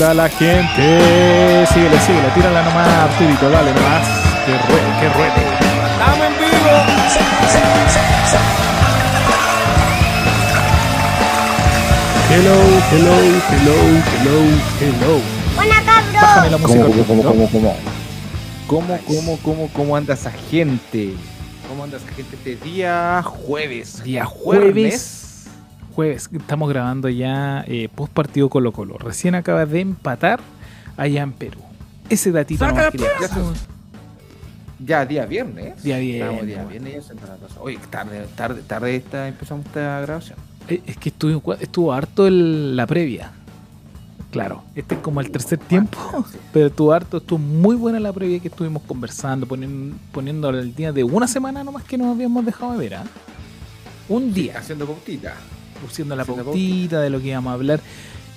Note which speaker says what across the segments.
Speaker 1: ¿Cómo anda la gente? Síguele, síguele, tírala nomás, Arturito, dale nomás. Que ruede, que ruede.
Speaker 2: ¡Estamos en vivo!
Speaker 1: Hello, hello, hello, hello, hello.
Speaker 3: Buena
Speaker 1: Bájame
Speaker 3: cabro.
Speaker 1: la música.
Speaker 2: ¿Cómo, cómo, cómo, cómo? ¿Cómo, cómo, cómo, cómo anda esa gente? ¿Cómo anda esa gente este día jueves?
Speaker 1: Día jueves. Jueves, estamos grabando ya eh, post partido Colo Colo. Recién acaba de empatar allá en Perú. Ese datito
Speaker 2: la
Speaker 1: dar.
Speaker 2: Ya, día viernes.
Speaker 1: Día viernes,
Speaker 2: Estamos día viernes ya se pasó. Oye, tarde, tarde, tarde esta, empezamos esta grabación.
Speaker 1: Eh, Es que estuvo, estuvo harto el- la previa. Claro, este es como el tercer tiempo, pero estuvo harto, estuvo muy buena la previa que estuvimos conversando, poniendo, poniendo el día de una semana nomás que nos habíamos dejado de ver. ¿ah? Un día,
Speaker 2: Haciendo pautita.
Speaker 1: Haciendo la pautita de lo que íbamos a hablar.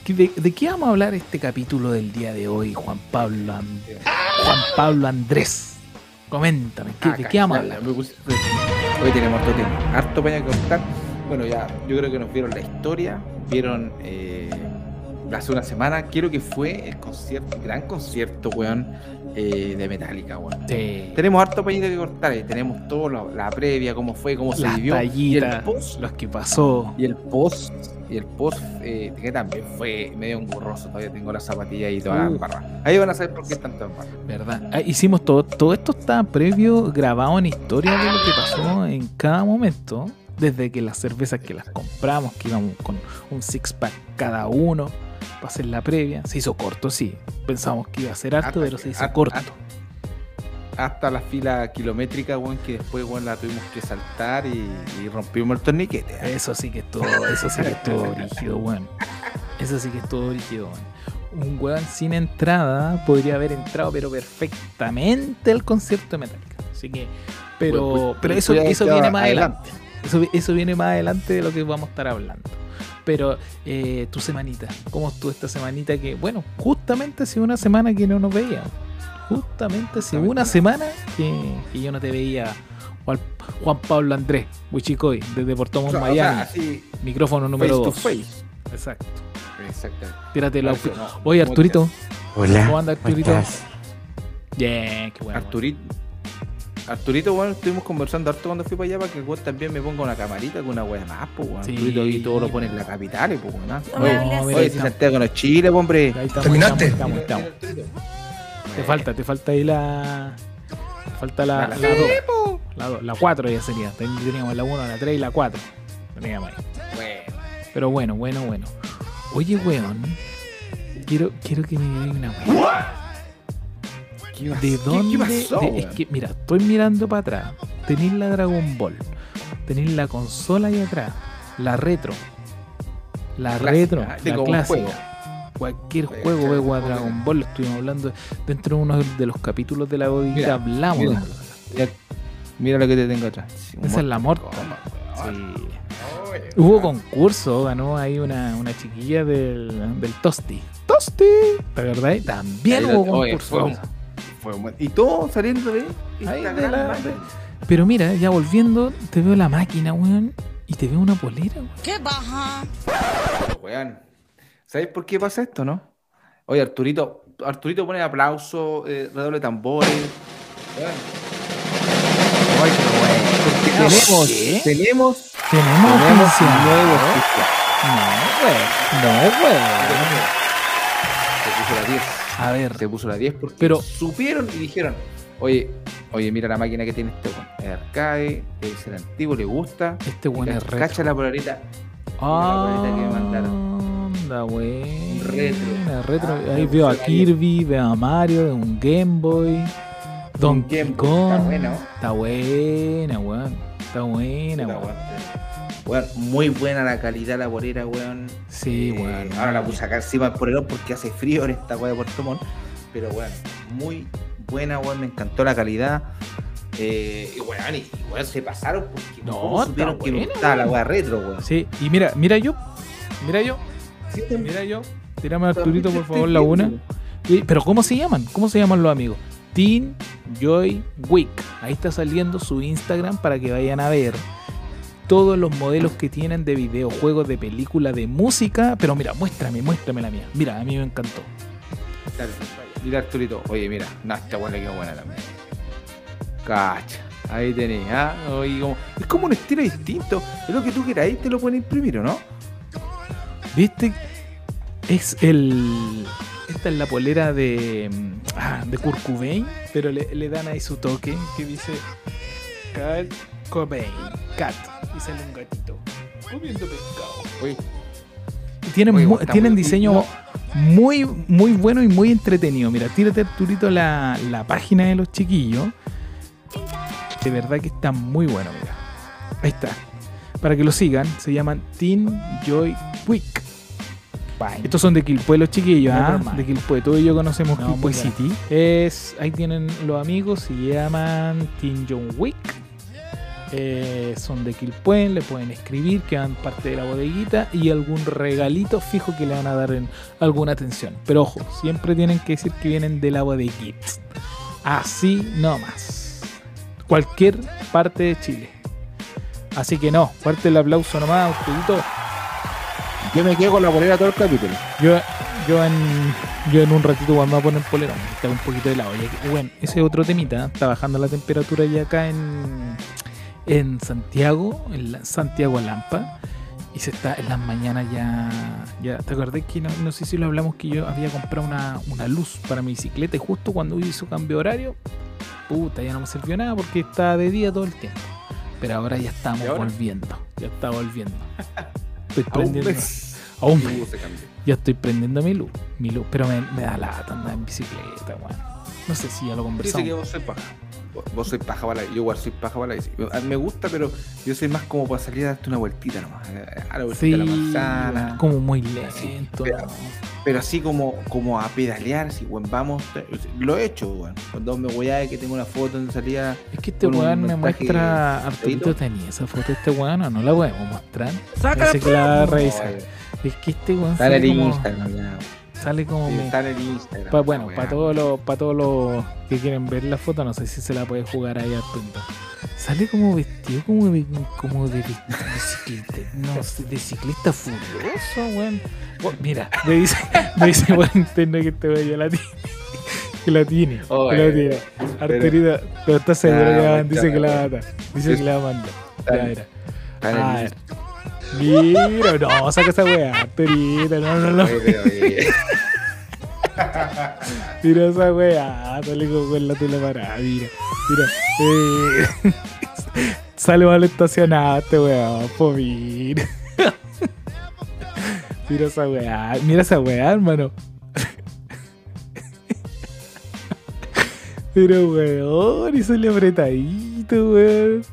Speaker 1: ¿Qué- ¿De, de qué vamos a hablar este capítulo del día de hoy, Juan Pablo, An- Juan Pablo Andrés? Coméntame, ¿qué-
Speaker 2: Ah,
Speaker 1: ¿de qué vamos a hablar?
Speaker 2: Hoy tenemos harto tema, harto que contar. Bueno, ya, yo creo que nos vieron la historia, vieron eh, hace una semana, quiero que fue el concierto, el gran concierto, weón, eh, de Metallica, weón.
Speaker 1: Sí.
Speaker 2: Tenemos harto pañito que cortar, eh, tenemos todo lo- la previa, cómo fue, cómo se
Speaker 1: Las
Speaker 2: vivió. Y el
Speaker 1: tallitas,
Speaker 2: post,
Speaker 1: los que pasó.
Speaker 2: y el post, y el post eh, que también fue medio engorroso, todavía tengo las zapatillas y todas
Speaker 1: Uh.
Speaker 2: las barras. Ahí van a saber por qué están tan barras.
Speaker 1: ¿Verdad? Ah, hicimos todo, todo esto está previo, grabado en historia de lo que pasó en cada momento. Desde que las cervezas que las compramos, que íbamos con un six pack cada uno, para hacer la previa. Se hizo corto, sí. Pensábamos que iba a ser harto,
Speaker 2: Hasta
Speaker 1: pero se hizo
Speaker 2: hasta-
Speaker 1: corto.
Speaker 2: hasta la fila kilométrica, weón, que después, weón, la tuvimos que saltar y, y rompimos el torniquete. ¿eh?
Speaker 1: Eso sí que estuvo, eso sí que estuvo brígido, weón. Eso sí que estuvo brígido, weón. Un weón sin entrada podría haber entrado, pero perfectamente al concierto de Metallica. Así que, pero,
Speaker 2: Pues, pues,
Speaker 1: pero
Speaker 2: pues,
Speaker 1: eso, eso viene más adelante. Eso, eso viene más adelante de lo que vamos a estar hablando. Pero eh, tu semanita, ¿cómo estuvo esta semanita? Que, bueno, justamente hace una semana que no nos veíamos. Justamente hace una semana que, que yo no te veía. Juan, Juan Pablo Andrés, Huichicoy, desde Puerto Montt,
Speaker 2: o
Speaker 1: Miami.
Speaker 2: sea, así,
Speaker 1: Micrófono número
Speaker 2: face to
Speaker 1: 2.
Speaker 2: face.
Speaker 1: Exacto.
Speaker 2: Exactamente.
Speaker 1: Tírate la. Oye, Arturito.
Speaker 4: Hola.
Speaker 1: ¿Cómo anda Arturito?
Speaker 4: estás?
Speaker 1: Bien, qué bueno.
Speaker 2: Arturito. Arturito, bueno, estuvimos conversando harto cuando fui para allá para que el weón también me ponga una camarita con una wea más, pues, weón.
Speaker 1: Sí.
Speaker 2: Arturito aquí todo lo pone en la capital, y pues, weón.
Speaker 3: No
Speaker 2: Oye, si
Speaker 1: estamos.
Speaker 2: Santiago no es Chile, hombre.
Speaker 1: Estamos,
Speaker 4: ¿Terminaste?
Speaker 1: estamos, estamos, estamos. Te falta, te falta ahí la. Te falta la.
Speaker 2: La-
Speaker 1: La, la, la 4 ya sería. Ten- Teníamos la 1, la 3 y la 4. Teníamos ahí.
Speaker 2: Bueno,
Speaker 1: Pero bueno, bueno, bueno. Oye, weón. Quiero, quiero que me digas una weón. ¿De
Speaker 2: ¿Qué-
Speaker 1: dónde?
Speaker 2: ¿Qué pasó,
Speaker 1: de- es que, mira, estoy mirando para atrás. Tenéis la Dragon Ball. Tenéis la consola ahí atrás. La retro. La
Speaker 2: Clásica,
Speaker 1: retro. La clásica. Cualquier juego de Dragon Ball, lo estuvimos hablando dentro de uno de los capítulos de la.
Speaker 2: Mira,
Speaker 1: hablamos
Speaker 2: mira.
Speaker 1: de
Speaker 2: Mira, mira lo que te tengo atrás. Sí,
Speaker 1: Esa es la morta. Sí. Hubo concurso, ganó ahí una, una chiquilla del, del Tosti. ¡Tosti! ¿Te acordás? También hubo
Speaker 2: oye,
Speaker 1: concurso.
Speaker 2: fue un- fue un buen- Y todo saliendo de
Speaker 1: Ahí de la-. Pero mira, ya volviendo, te veo la máquina, weón. Y te veo una polera, weón.
Speaker 3: ¿Qué baja?
Speaker 2: Weón, ¿Sabes por qué pasa esto, no? Oye, Arturito, Arturito pone aplauso, eh, redoble de tambores. Weón. Weón, tenemos,
Speaker 1: ¿qué?
Speaker 2: tenemos,
Speaker 1: Tenemos
Speaker 2: tenemos nuevo oficial.
Speaker 1: No, weón. No, weón.
Speaker 2: Se puso la 10.
Speaker 1: A ver,
Speaker 2: Se puso la 10 porque
Speaker 1: Pero-
Speaker 2: supieron y dijeron, oye, oye, mira la máquina que tiene este weón. Es arcade, es el antiguo, le gusta.
Speaker 1: este weón es retro.
Speaker 2: Cacha la polarita.
Speaker 1: Ah,
Speaker 2: la que me mandaron.
Speaker 1: anda, weón.
Speaker 2: Retro.
Speaker 1: retro.
Speaker 2: Ah,
Speaker 1: Ahí veo a. Kirby, veo a Mario, un Game Boy.
Speaker 2: Boy,
Speaker 1: Kong.
Speaker 2: está bueno.
Speaker 1: Está buena, weón. Está buena, weón.
Speaker 2: Weón. Muy buena la calidad la bolera, weón.
Speaker 1: Sí,
Speaker 2: Eh,
Speaker 1: weón.
Speaker 2: Ahora la puse acá encima del polerón porque hace frío en esta weá de Puerto Montt. Pero weón, muy buena, weón. Me encantó la calidad. Eh, y weón, y, weón, se pasaron porque
Speaker 1: No,
Speaker 2: supieron que
Speaker 1: buena,
Speaker 2: gustaba la
Speaker 1: weón.
Speaker 2: weá retro, weón.
Speaker 1: Sí, y mira, mira yo. Mira yo.
Speaker 2: Sí,
Speaker 1: Mira yo. A
Speaker 2: también
Speaker 1: Arturito, por favor, la una. Pero ¿cómo se llaman? ¿Cómo se llaman los amigos? Teen Joy Week. Ahí está saliendo su Instagram para que vayan a ver. Todos los modelos que tienen de videojuegos, de película, de música. Pero mira, muéstrame, muéstrame la mía. Mira, a mí me encantó.
Speaker 2: Dale, mira Arturito. Oye, mira, no, esta weá le quedó buena también. Cacha. Ahí tenés, ¿ah? Oye, como- es como un estilo distinto. Es lo que tú queráis, te lo pueden imprimir, ¿o no?
Speaker 1: ¿Viste? Es el. Esta es la polera de. mm, ah, de Kurt Cobain, pero le, le dan ahí su toque que dice. Cobain. Cat. Y sale un gatito. Comiendo pescado. Y Tienen, tienen diseño
Speaker 2: no.
Speaker 1: muy, muy bueno y muy entretenido. Mira, tírate Arturito la, la página de los chiquillos. De verdad que está muy bueno, mira. Ahí está. Para que lo sigan, se llaman Teen Joy Week. Estos son de Quilpue los chiquillos, ¿ah? De Quilpue. Todos ellos conocemos
Speaker 3: No,
Speaker 1: Quilpue. City. Es, ahí tienen los amigos, se llaman Teen John Wick. Eh, son de Quilpue, le pueden escribir, que van parte de la bodeguita y algún regalito fijo que le van a dar en alguna atención. Pero ojo, siempre tienen que decir que vienen de la bodeguita. Así nomás. Cualquier parte de Chile. Así que no, fuerte el aplauso nomás, Arturito.
Speaker 2: yo me quedo con la polera todo el capítulo.
Speaker 1: Yo, yo, en, yo en un ratito cuando voy a poner polerón, está un poquito de que- bueno, ese es otro temita, está bajando la temperatura ya acá en, en Santiago, en la- Santiago Lampa. Y se está en las mañanas ya. ya ¿Te acordás que no, no sé si lo hablamos que yo había comprado una, una luz para mi bicicleta y justo cuando hizo cambio de horario, puta, ya no me sirvió nada porque está de día todo el tiempo. Pero ahora ya estamos volviendo, ya está volviendo. Estoy prendiendo.
Speaker 2: mes.
Speaker 1: a un
Speaker 2: Y
Speaker 1: mes.
Speaker 2: hubo ese cambio.
Speaker 1: Ya estoy prendiendo mi luz, mi luz, pero me, me da lata andar en bicicleta, weón. No sé si ya lo
Speaker 2: Dice
Speaker 1: conversamos.
Speaker 2: que vos paja. Vos- sois paja para la Yo igual soy paja para la bici. A mí Me gusta, pero yo soy más como para salir a darte una vueltita nomás. eh, A la vueltita
Speaker 1: Sí,
Speaker 2: a la manzana.
Speaker 1: como muy
Speaker 2: Así,
Speaker 1: lento.
Speaker 2: pero-
Speaker 1: ¿no?
Speaker 2: Pero así como, como a pedalear, si weón, vamos. Lo he hecho, weón. Cuando me voy a que tengo una foto donde salía.
Speaker 1: Es que este weón me muestra. Arturito tenía esa foto de este weón o no la podemos mostrar.
Speaker 3: Sácala,
Speaker 1: Parece que la
Speaker 2: No,
Speaker 1: Es que este weón sale
Speaker 2: el
Speaker 1: como,
Speaker 2: Instagram, ya.
Speaker 1: Sale como
Speaker 2: Sí,
Speaker 1: me-
Speaker 2: Está en el Instagram.
Speaker 1: pa- bueno,
Speaker 2: la
Speaker 1: para todos los para todos los que quieren ver la foto, no sé si se la puede jugar ahí Arturito. Sale como vestido como de, como de bicicleta, no sé, de ciclista furioso, weón. Bueno, mira, me dice, me dice por interno que este weón ya la tiene. Que la tiene, que
Speaker 2: Oye,
Speaker 1: la tiene. Arturito, pero está seguro que la,
Speaker 2: muchacho.
Speaker 1: dice que la va a matar. Dice que la a.
Speaker 2: Está
Speaker 1: Ya,
Speaker 2: en-
Speaker 1: mira. Mira, no, saca esa weá, Arturito, no, no, no.
Speaker 2: Oye, pero, oye,
Speaker 1: Mira esa weá, como con la tela parada, mira, mira. Eh, sale mal estacionado este weá, po mira. Mira esa weá, mira esa weá, hermano. Pero weón, y sale apretadito, weón.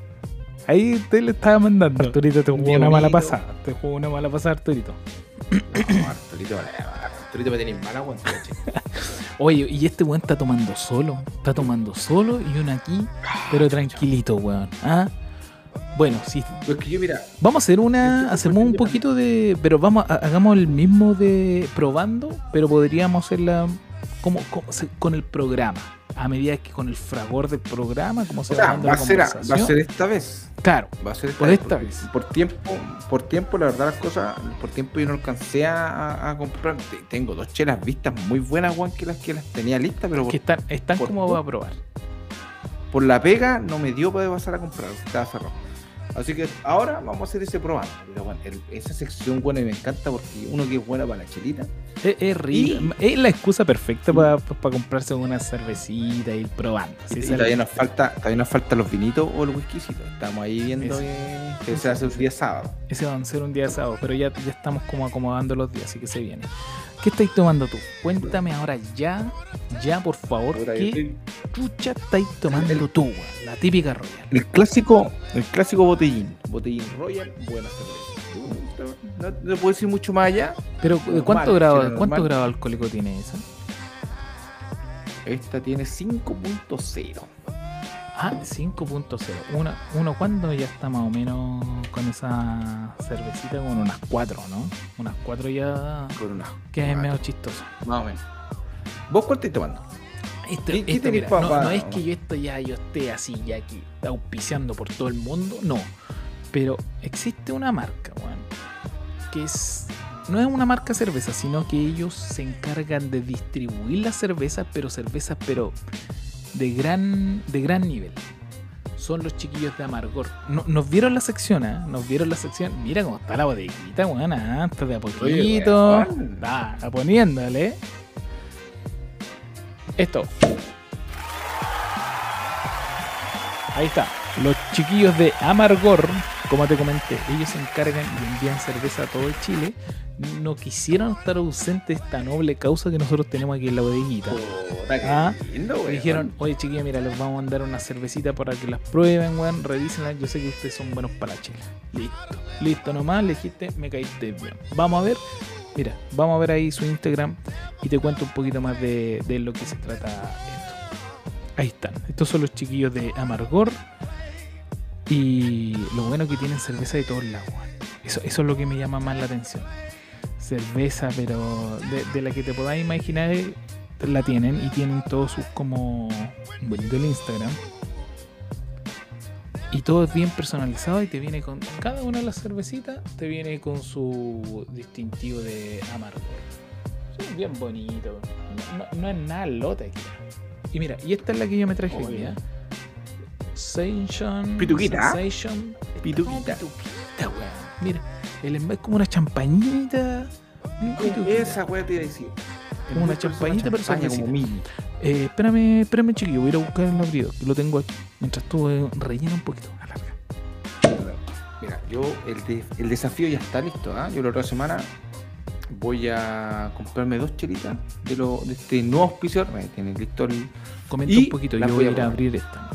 Speaker 1: Ahí te le estaba mandando. Arturito te jugó una mala pasada. Te jugó una mala pasada, Arturito.
Speaker 2: No, Arturito, vale, Arturito me tiene mala weón.
Speaker 1: Oye, y este weón está tomando solo. Está tomando solo y uno aquí, pero tranquilito, weón. ¿Ah? Bueno, sí.
Speaker 2: Pues que yo, mira,
Speaker 1: Vamos a hacer una.
Speaker 2: Este
Speaker 1: Hacemos un poquito de. Pero vamos, hagamos el mismo de probando, pero podríamos hacerla como, como se- con el programa. A medida que con el fragor del programa, como se
Speaker 2: o sea,
Speaker 1: va
Speaker 2: a, ser, va a ser esta vez.
Speaker 1: Claro,
Speaker 2: Va a ser esta
Speaker 1: Por
Speaker 2: vez.
Speaker 1: esta
Speaker 2: porque
Speaker 1: vez.
Speaker 2: Por tiempo, por tiempo, la verdad, las cosas, por tiempo yo no alcancé a, comprar. Te- Tengo dos chelas vistas muy buenas, Juan, que las que las tenía listas, pero por,
Speaker 1: que están, están
Speaker 2: por
Speaker 1: como va a probar.
Speaker 2: por la pega no me dio para pasar a comprar, estaba cerrado. Así que ahora vamos a hacer ese probando. Pero, bueno, el- esa sección, bueno, y me encanta porque uno que es buena para la chelita.
Speaker 1: Es, es rico. Es la excusa perfecta para comprarse una cervecita y ir probando.
Speaker 2: Y,
Speaker 1: Sí,
Speaker 2: y
Speaker 1: es
Speaker 2: todavía nos falta, todavía nos faltan los vinitos o el whiskycito. Estamos ahí viendo
Speaker 1: Ese.
Speaker 2: que, que se hace un día sábado.
Speaker 1: Ese va a ser un día sábado, pero ya, ya estamos como acomodando los días, así que se viene. ¿Qué estáis tomando tú? Cuéntame ahora ya, ya por favor, ¿qué chucha estáis tomando tú, weón? La típica Royal.
Speaker 2: El clásico, el clásico botellín. Botellín Royal, buena cerveza. No, no puedo decir mucho más allá.
Speaker 1: Pero
Speaker 2: Normal,
Speaker 1: ¿cuánto grado, ¿cuánto grado alcohólico tiene esa?
Speaker 2: Esta tiene 5.0.
Speaker 1: Ah, 5.0. Una, uno cuando ya está más o menos con esa cervecita con unas 4, ¿no? Unas 4 ya
Speaker 2: Con una.
Speaker 1: que es medio chistoso.
Speaker 2: Más o menos. ¿Vos cuál estáis tomando?
Speaker 1: Esto,
Speaker 2: ¿Qué-
Speaker 1: esto, mira, no, es que yo esto ya yo esté así ya aquí auspiciando por todo el mundo, no. Pero existe una marca, weón, que es. No es una marca cerveza, sino que ellos se encargan de distribuir las cervezas, pero cervezas, pero de gran, de gran nivel. Son los chiquillos de Amargor. No- nos vieron la sección, ¿ah? Nos vieron la sección. Mira cómo está la bodeguita, weón. ah, Está de a poquito. está poniéndole. Esto. Ahí está. Los chiquillos de Amargor, como te comenté, ellos se encargan y envían cerveza a todo el Chile. No quisieron estar ausentes de esta noble causa que nosotros tenemos aquí en la bodeguita. Ah,
Speaker 2: lindo,
Speaker 1: dijeron, oye chiquillos, mira, les vamos a mandar una cervecita para que las prueben, weón, revísenlas. Yo sé que ustedes son buenos para la chela. Listo. Listo nomás, le dijiste, me caíste bien. Vamos a ver, mira, vamos a ver ahí su Instagram y te cuento un poquito más de, de lo que se trata esto. Ahí están. Estos son los chiquillos de Amargor. Y lo bueno que tienen cerveza de todos lados. Eso, eso es lo que me llama más la atención. Cerveza, pero de, de la que te podáis imaginar, la tienen y tienen todos sus como bonito el Instagram. Y todo es bien personalizado y te viene con cada una de las cervecitas, te viene con su distintivo de amargor. Son bien bonito. No, no- no es nada lote aquí. Y mira, y esta es la que yo me traje. ¿eh? Sensation.
Speaker 2: Pituquita.
Speaker 1: Sensation.
Speaker 2: Pituquita.
Speaker 1: Pituquita, weón. Mira, el envase es como una champañita.
Speaker 2: Esa weá te iba a decir.
Speaker 1: Como una champañita, pero
Speaker 2: champaña, como mini.
Speaker 1: Eh, espérame, espérame, chiquillo. Voy a ir a buscar el abrigo. que Lo tengo aquí. Mientras tú eh, rellena un poquito. Alarga.
Speaker 2: Mira, yo el, de- el desafío ya está listo. ¿ah? Yo la otra semana voy a comprarme dos chelitas de, lo, de este nuevo auspiciador. Ahí tiene listo el.
Speaker 1: Comenta
Speaker 2: Y
Speaker 1: un poquito. Yo
Speaker 2: voy
Speaker 1: voy
Speaker 2: a
Speaker 1: ir a abrir esta.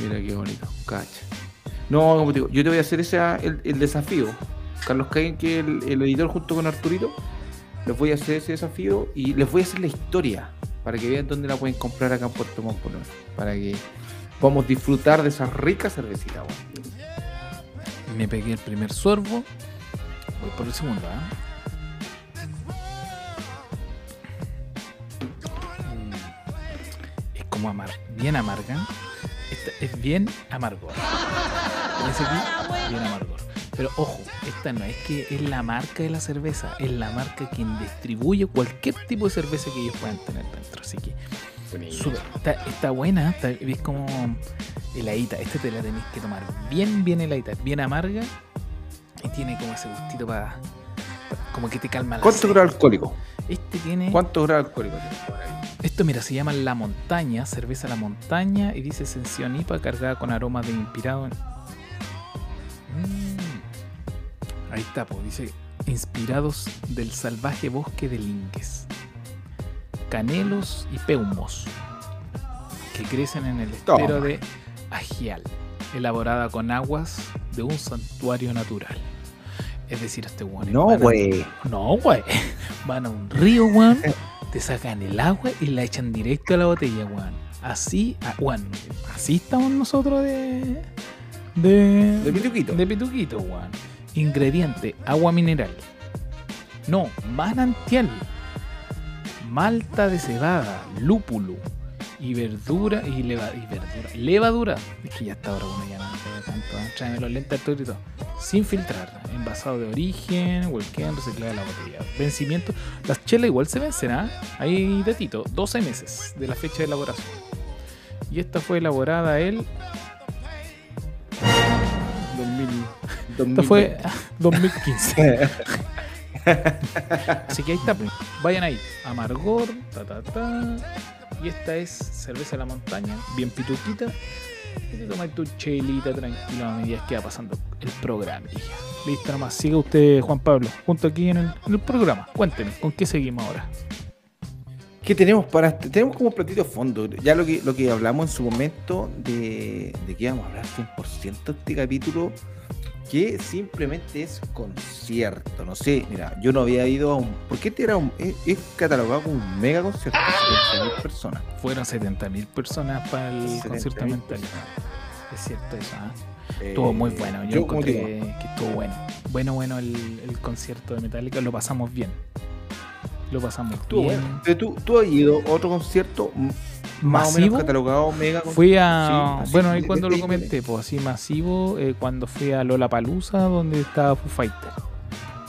Speaker 1: Mira.
Speaker 2: Qué bonito, cacha. No, como te digo, yo te voy a hacer ese, el, desafío. Carlos Caín, que el, el editor junto con Arturito, les voy a hacer ese desafío y les voy a hacer la historia para que vean dónde la pueden comprar acá en Puerto Montt, Para que podamos disfrutar de esa rica cervecita. weón.
Speaker 1: Me pegué el primer sorbo. Voy por el segundo. Mm. Es como amar, bien amarga. Esta es bien amargor. ¿Ves aquí? Bien amargor. Pero ojo, esta no es que es la marca de la cerveza, es la marca quien distribuye cualquier tipo de cerveza que ellos puedan tener dentro. Así que Súper, está, está buena, está, ves como heladita. Esta te la tenés que tomar bien, bien heladita, bien amarga. Y tiene como ese gustito para. como que te calma la
Speaker 2: ¿Cuánto grado alcohólico?
Speaker 1: Este tiene.
Speaker 2: ¿Cuántos grados alcohólicos tiene por ahí?
Speaker 1: Esto, mira, se llama La Montaña, cerveza La Montaña. Y dice Sensión IPA cargada con aromas de inspirado en. Mm. Ahí está, pues, dice. Inspirados del salvaje bosque de linques, canelos y peumos, que crecen en el
Speaker 2: Toma.
Speaker 1: estero de Agial, elaborada con aguas de un santuario natural. Es decir, este weón.
Speaker 2: No, güey.
Speaker 1: No, güey. Van a un río, weón. Te sacan el agua y la echan directo a la botella, weón. Así, ah, weón. Así estamos nosotros de. De.
Speaker 2: De pituquito.
Speaker 1: De pituquito, weón. Ingrediente: agua mineral. No, manantial. Malta de cebada, lúpulo y verdura y, leva- y verdura. Levadura. Es que ya está ahora uno ya no tanto. ¿eh? Tráeme los lentes todo. Sin filtrar. Envasado de origen, Welken, reciclada la botella. Vencimiento. Las chelas igual se vencerá. Ahí datito. 12 meses de la fecha de elaboración. Y esta fue elaborada el. 2000. Esta fue 2015. Así que ahí está, pues. vayan ahí. Amargor, ta ta ta. Y esta es cerveza de la montaña, bien pituquita. Y te tomas tu chelita tranquilo a medida que va pasando el programa. Listo, nomás. Siga usted, Juan Pablo, junto aquí en el, programa. Cuénteme, ¿con qué seguimos ahora?
Speaker 2: ¿Qué tenemos para este? Tenemos como platito fondo. Ya lo que, lo que hablamos en su momento de, de que íbamos a hablar 100% este capítulo, que simplemente es concierto. No sé, mira, yo no había ido a un. ¿Por qué este era un. Es, es catalogado como un mega concierto? 70.000 personas.
Speaker 1: Fueron 70.000 personas para el
Speaker 2: 70.000
Speaker 1: concierto mental. Es cierto eso, ¿ah?
Speaker 2: Eh,
Speaker 1: Estuvo muy bueno. Yo,
Speaker 2: te
Speaker 1: encontré que estuvo bueno. Bueno, bueno el, el concierto de Metallica. Lo pasamos bien. Lo pasamos
Speaker 2: estuvo
Speaker 1: bien.
Speaker 2: bueno. Tú, tú has ido a otro concierto
Speaker 1: masivo.
Speaker 2: catalogado mega.
Speaker 1: Fui a.
Speaker 2: Sí,
Speaker 1: bueno, ahí cuando lo comenté, pues así masivo, eh, cuando fui a Lola Palusa, donde estaba Foo Fighter.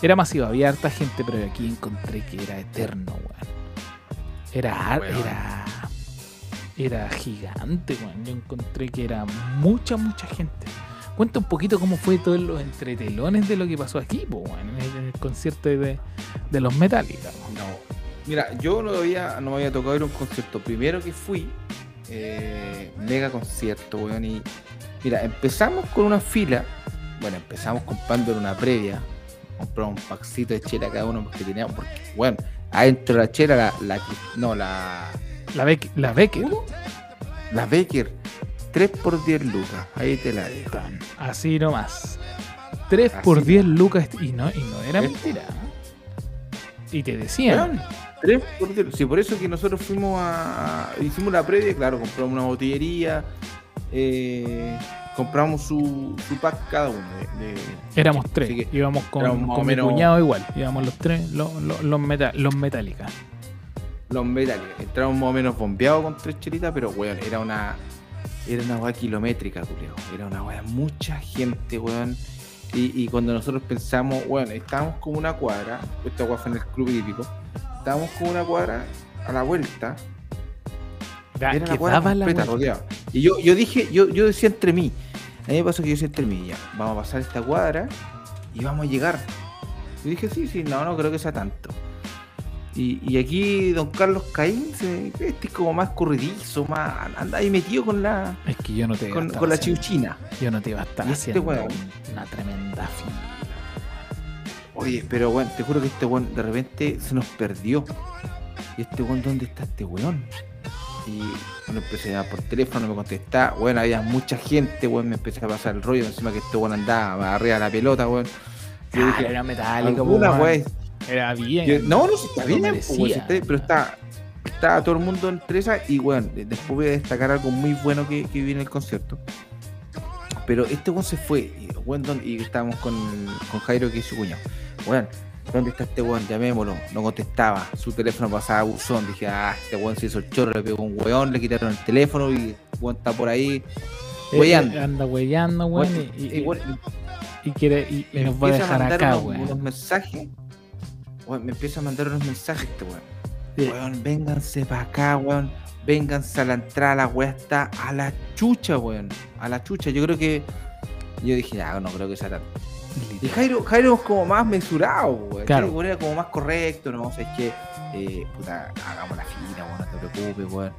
Speaker 1: Era masivo, había harta gente, pero aquí encontré que era eterno, weón. Era. Era. Era gigante, weón. Yo encontré que era mucha, mucha gente. Cuenta un poquito cómo fue todos los entretelones de lo que pasó aquí, pues, weón, en el, concierto de, de los Metallica.
Speaker 2: No. Mira, yo no, había, no me había tocado ir a un concierto. Primero que fui, eh, mega concierto, weón. Y mira, empezamos con una fila. Bueno, empezamos comprando en una previa. Compramos un paxito de chela cada uno porque teníamos. Porque, bueno, adentro de la chela, la. la no, la.
Speaker 1: La, Beck, la Becker.
Speaker 2: La Becker. 3 por 10 lucas. Ahí te la dejo.
Speaker 1: Así nomás. 3
Speaker 2: Así
Speaker 1: por
Speaker 2: nomás.
Speaker 1: 10 lucas y no, y no era mentira. Y te decían.
Speaker 2: 3 por 10. Sí, por eso que nosotros fuimos a. Hicimos la previa, claro, compramos una botillería. eh, compramos su, su pack cada uno. de- de-
Speaker 1: Éramos tres.
Speaker 2: Que
Speaker 1: íbamos con,
Speaker 2: éramos
Speaker 1: con mi
Speaker 2: menos-
Speaker 1: cuñado igual. Íbamos los tres, los, los, los, meta- los Metallica.
Speaker 2: los metales. Entramos más o menos bombeados con tres chelitas, pero weón, era una. Era una weá kilométrica, culeo. Era una weá, mucha gente, weón. Y, y cuando nosotros pensamos, weón, estábamos como una cuadra, esta weá fue en el club hípico, estábamos como una cuadra a la vuelta,
Speaker 1: Da-
Speaker 2: era
Speaker 1: que
Speaker 2: la cuadra completa, rodeado. Y yo, yo dije, yo, yo decía entre mí, a mí me pasó que yo decía entre mí, ya, vamos a pasar esta cuadra y vamos a llegar. Y dije, sí, sí, no, no creo que sea tanto. Y, y aquí don Carlos Caín, se, este es como más corridizo, más anda ahí metido con la
Speaker 1: Es que yo no te iba a
Speaker 2: con,
Speaker 1: estar
Speaker 2: con la chiuchina.
Speaker 1: Yo no te iba a estar
Speaker 2: Y este
Speaker 1: una tremenda fila.
Speaker 2: Oye, pero bueno, te juro que este weón de repente se nos perdió. Y este weón, ¿dónde está este weón? Y bueno, empecé a llamar por teléfono, no me contestaba. Bueno, había mucha gente, weón, me empecé a pasar el rollo. Encima que este weón andaba arriba de la pelota, weón. Yo
Speaker 1: Ah,
Speaker 2: dije,
Speaker 1: era metálico,
Speaker 2: weón.
Speaker 1: Era bien.
Speaker 2: Yo- no, no, si está bien, pues, weón, si está- pero está, está todo el mundo entre esa. Y de- después voy a destacar algo muy bueno que, que vi en el concierto. Pero este weón se fue. Y, weón, ¿dónde- y estábamos con, con Jairo, que es su cuñado. Weón, ¿dónde está este weón? Llamémoslo. No contestaba. Su teléfono pasaba a buzón. Dije, ah, este weón se hizo el chorro, le pegó un weón, le quitaron el teléfono y el weón está por ahí.
Speaker 1: Eh,
Speaker 2: weyando.
Speaker 1: Anda weyando, weón.
Speaker 2: Weón,
Speaker 1: y, y-
Speaker 2: y,
Speaker 1: quiere, y,
Speaker 2: me
Speaker 1: nos va a dejar
Speaker 2: mandar
Speaker 1: acá,
Speaker 2: unos,
Speaker 1: weón.
Speaker 2: unos mensajes. Weón, me empieza a mandar unos mensajes este weón.
Speaker 1: Sí.
Speaker 2: Weón, vénganse para acá, weón. Vénganse a la entrada, la weá está a la chucha, weón. A la chucha. Yo creo que. Yo dije, ah, no creo que sea tanto. Y Jairo, Jairo es como más mesurado, weón.
Speaker 1: Claro.
Speaker 2: Jairo era como más correcto, ¿no? O sea, es que, eh, puta, hagamos la fila, weón, no te preocupes, weón.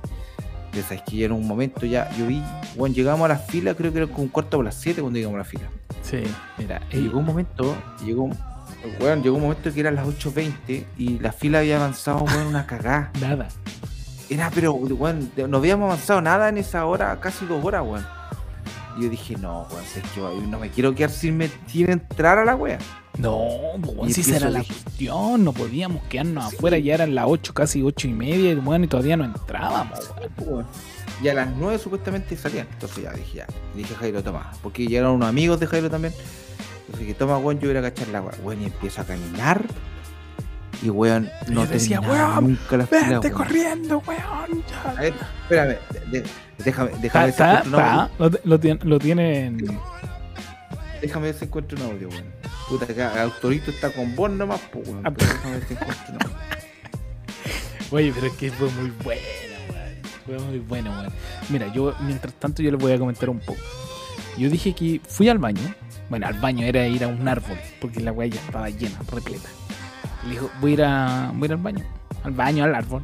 Speaker 2: Ya sabes que ya en un momento ya, yo vi, weón, llegamos a la fila, creo que era como un cuarto por las 7 cuando llegamos a la fila.
Speaker 1: Sí, mira.
Speaker 2: Y llegó un momento, llegó, weón, llegó un momento que eran las 8.20 y la fila había avanzado, weón, una cagada.
Speaker 1: nada.
Speaker 2: Era, pero, weón, no habíamos avanzado nada en esa hora, casi dos horas, weón. Yo dije, no, weón, es que yo no me quiero quedar sin, me- sin entrar a la wea.
Speaker 1: No, pues, si
Speaker 2: empiezo
Speaker 1: la cuestión, no podíamos quedarnos
Speaker 2: Sí.
Speaker 1: afuera, ya eran las 8, casi 8 y media, y, weón, y todavía no entrábamos, weón.
Speaker 2: Y a las 9 supuestamente salían. Entonces ya dije, ya. Dije Jairo, toma. Porque llegaron unos amigos de Jairo también. Entonces dije, toma, weón, yo voy a cachar la. Weón, y empiezo a caminar. Y weón, no
Speaker 1: yo decía, weón,
Speaker 2: nunca la fila,
Speaker 1: Vete
Speaker 2: weón.
Speaker 1: corriendo, weón. ya.
Speaker 2: A ver, espérame, de- de- déjame,
Speaker 1: Está,
Speaker 2: déjame encuentro un audio.
Speaker 1: está, lo, lo tiene, lo tienen.
Speaker 2: Déjame ver si encuentro un audio, weón. Puta, que Autorito está con vos nomás, pues, weón.
Speaker 1: Ah,
Speaker 2: Pero déjame ver si encuentro un audio.
Speaker 1: Oye, pero es que fue muy buena, weón. Fue muy bueno, weón. Mira, yo, mientras tanto, yo les voy a comentar un poco. Yo dije que fui al baño. Bueno, al baño era ir a un árbol, porque la weá ya estaba llena, repleta. Le dijo, voy a ir, a, ir al baño. Al baño, al árbol.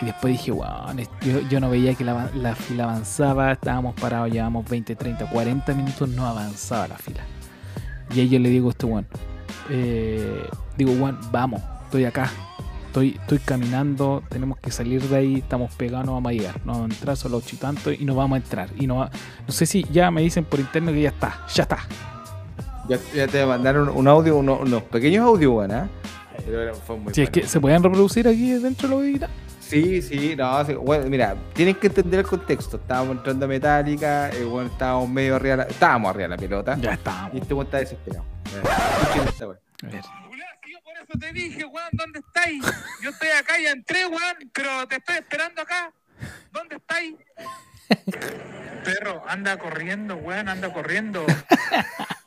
Speaker 1: Y después dije, es- yo, no veía que la, la fila avanzaba. Estábamos parados, llevamos 20, 30, 40 minutos, no avanzaba la fila. Y ahí yo le digo a este weón, eh, digo, weón, vamos, estoy acá. Estoy, estoy caminando, tenemos que salir de ahí, estamos pegados, no vamos a llegar, no vamos a entrar, solo ocho y tanto, y no vamos a entrar. Y no, no sé si ya me dicen por interno que ya está, ya está.
Speaker 2: Ya, ya te mandaron un audio, unos, unos pequeños audios, weón, ¿ah? Pero fue muy
Speaker 1: Si es
Speaker 2: bueno.
Speaker 1: que se pueden reproducir aquí dentro de la bebida.
Speaker 2: Sí, sí, no, sí, bueno, mira, tienen que entender el contexto. Estábamos entrando a Metallica, eh, bueno, estábamos medio arriba, la- estábamos arriba de la pelota.
Speaker 1: Ya está.
Speaker 2: Y este weón está desesperado.
Speaker 1: A ver.
Speaker 3: Julián, si yo por eso te dije, weón, ¿dónde estáis? Yo estoy acá, ya entré, weón, pero te estoy esperando acá. ¿Dónde estáis? Perro, anda corriendo, weón, anda corriendo.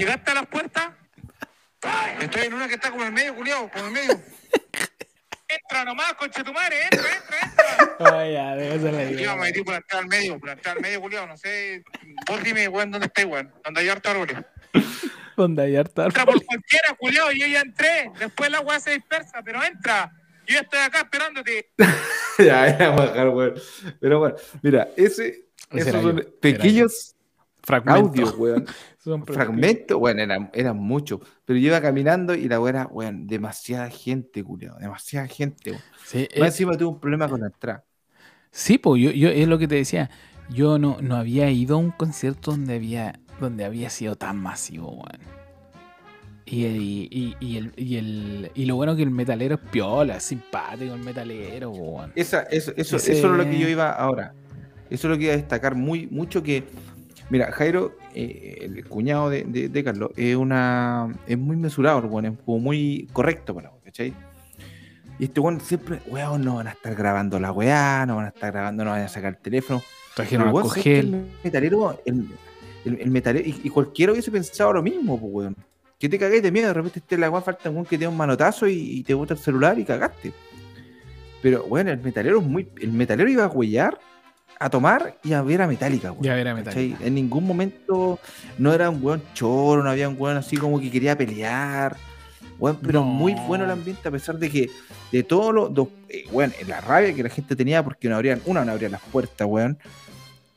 Speaker 3: ¿Llegaste a las puertas? Estoy en una que está como en el medio, culiao, como en el medio. Entra nomás, concha tu madre, entra, entra, entra.
Speaker 1: Ay, ya, déjase la
Speaker 3: Culiao, me metí por entrar al medio, por entrar al medio, culiao, no sé. Vos dime, weón, ¿dónde estáis, weón? ¿Dónde hay harto árboles?
Speaker 1: Donde hay harta
Speaker 3: Entra por cualquiera, culiao, yo ya entré. Después la weá se dispersa, pero entra. Yo ya estoy acá esperándote.
Speaker 2: ya, ya, dejar, weón. Pero bueno, mira, ese,
Speaker 1: Ese
Speaker 2: esos son
Speaker 1: yo, era
Speaker 2: pequeños audios, weón.
Speaker 1: Son
Speaker 2: Fragmentos, bueno, eran, eran muchos. Pero yo iba caminando y la weá era, weón, demasiada gente, culiao. Demasiada gente, weón.
Speaker 1: Sí,
Speaker 2: Más
Speaker 1: eh,
Speaker 2: encima tuve un problema con la entrada.
Speaker 1: sí, pues yo, yo es lo que te decía. Yo no, no había ido a un concierto donde había, donde había sido tan masivo, weón. Y, y, y, y el, y, el, y lo bueno que el metalero es piola, es simpático el metalero, weón.
Speaker 2: Esa, eso, eso,
Speaker 1: Ese-
Speaker 2: eso es lo que yo iba ahora. Eso es lo que iba a destacar muy, mucho que. Mira, Jairo, eh, el cuñado de, de- de Carlos, es una. es muy mesurado, bueno, es como muy correcto para vos, ¿cachai? Y este weón siempre, weón, no van a estar grabando la weá, no van a estar grabando, no van a sacar el teléfono.
Speaker 1: Trajeron a
Speaker 2: weón, ¿sabes que
Speaker 1: Cogel.
Speaker 2: El metalero, el, el- el metalero, y, y cualquiera hubiese pensado lo mismo, pues, weón. Que te cagáis de miedo, de repente esté la weá, falta un weón que te dé un manotazo y, y te bota el celular y cagaste. Pero, bueno, el metalero es muy. El metalero iba a huellar, a tomar y a ver a Metallica, weón.
Speaker 1: Ya era
Speaker 2: ¿cachai?
Speaker 1: metalero.
Speaker 2: En ningún momento no era un weón choro, no había un weón así como que quería pelear. Weón, pero
Speaker 1: No.
Speaker 2: muy bueno el ambiente, a pesar de que de todos los dos, eh, weón, la rabia que la gente tenía porque no abrían, una no abrían las puertas, weón.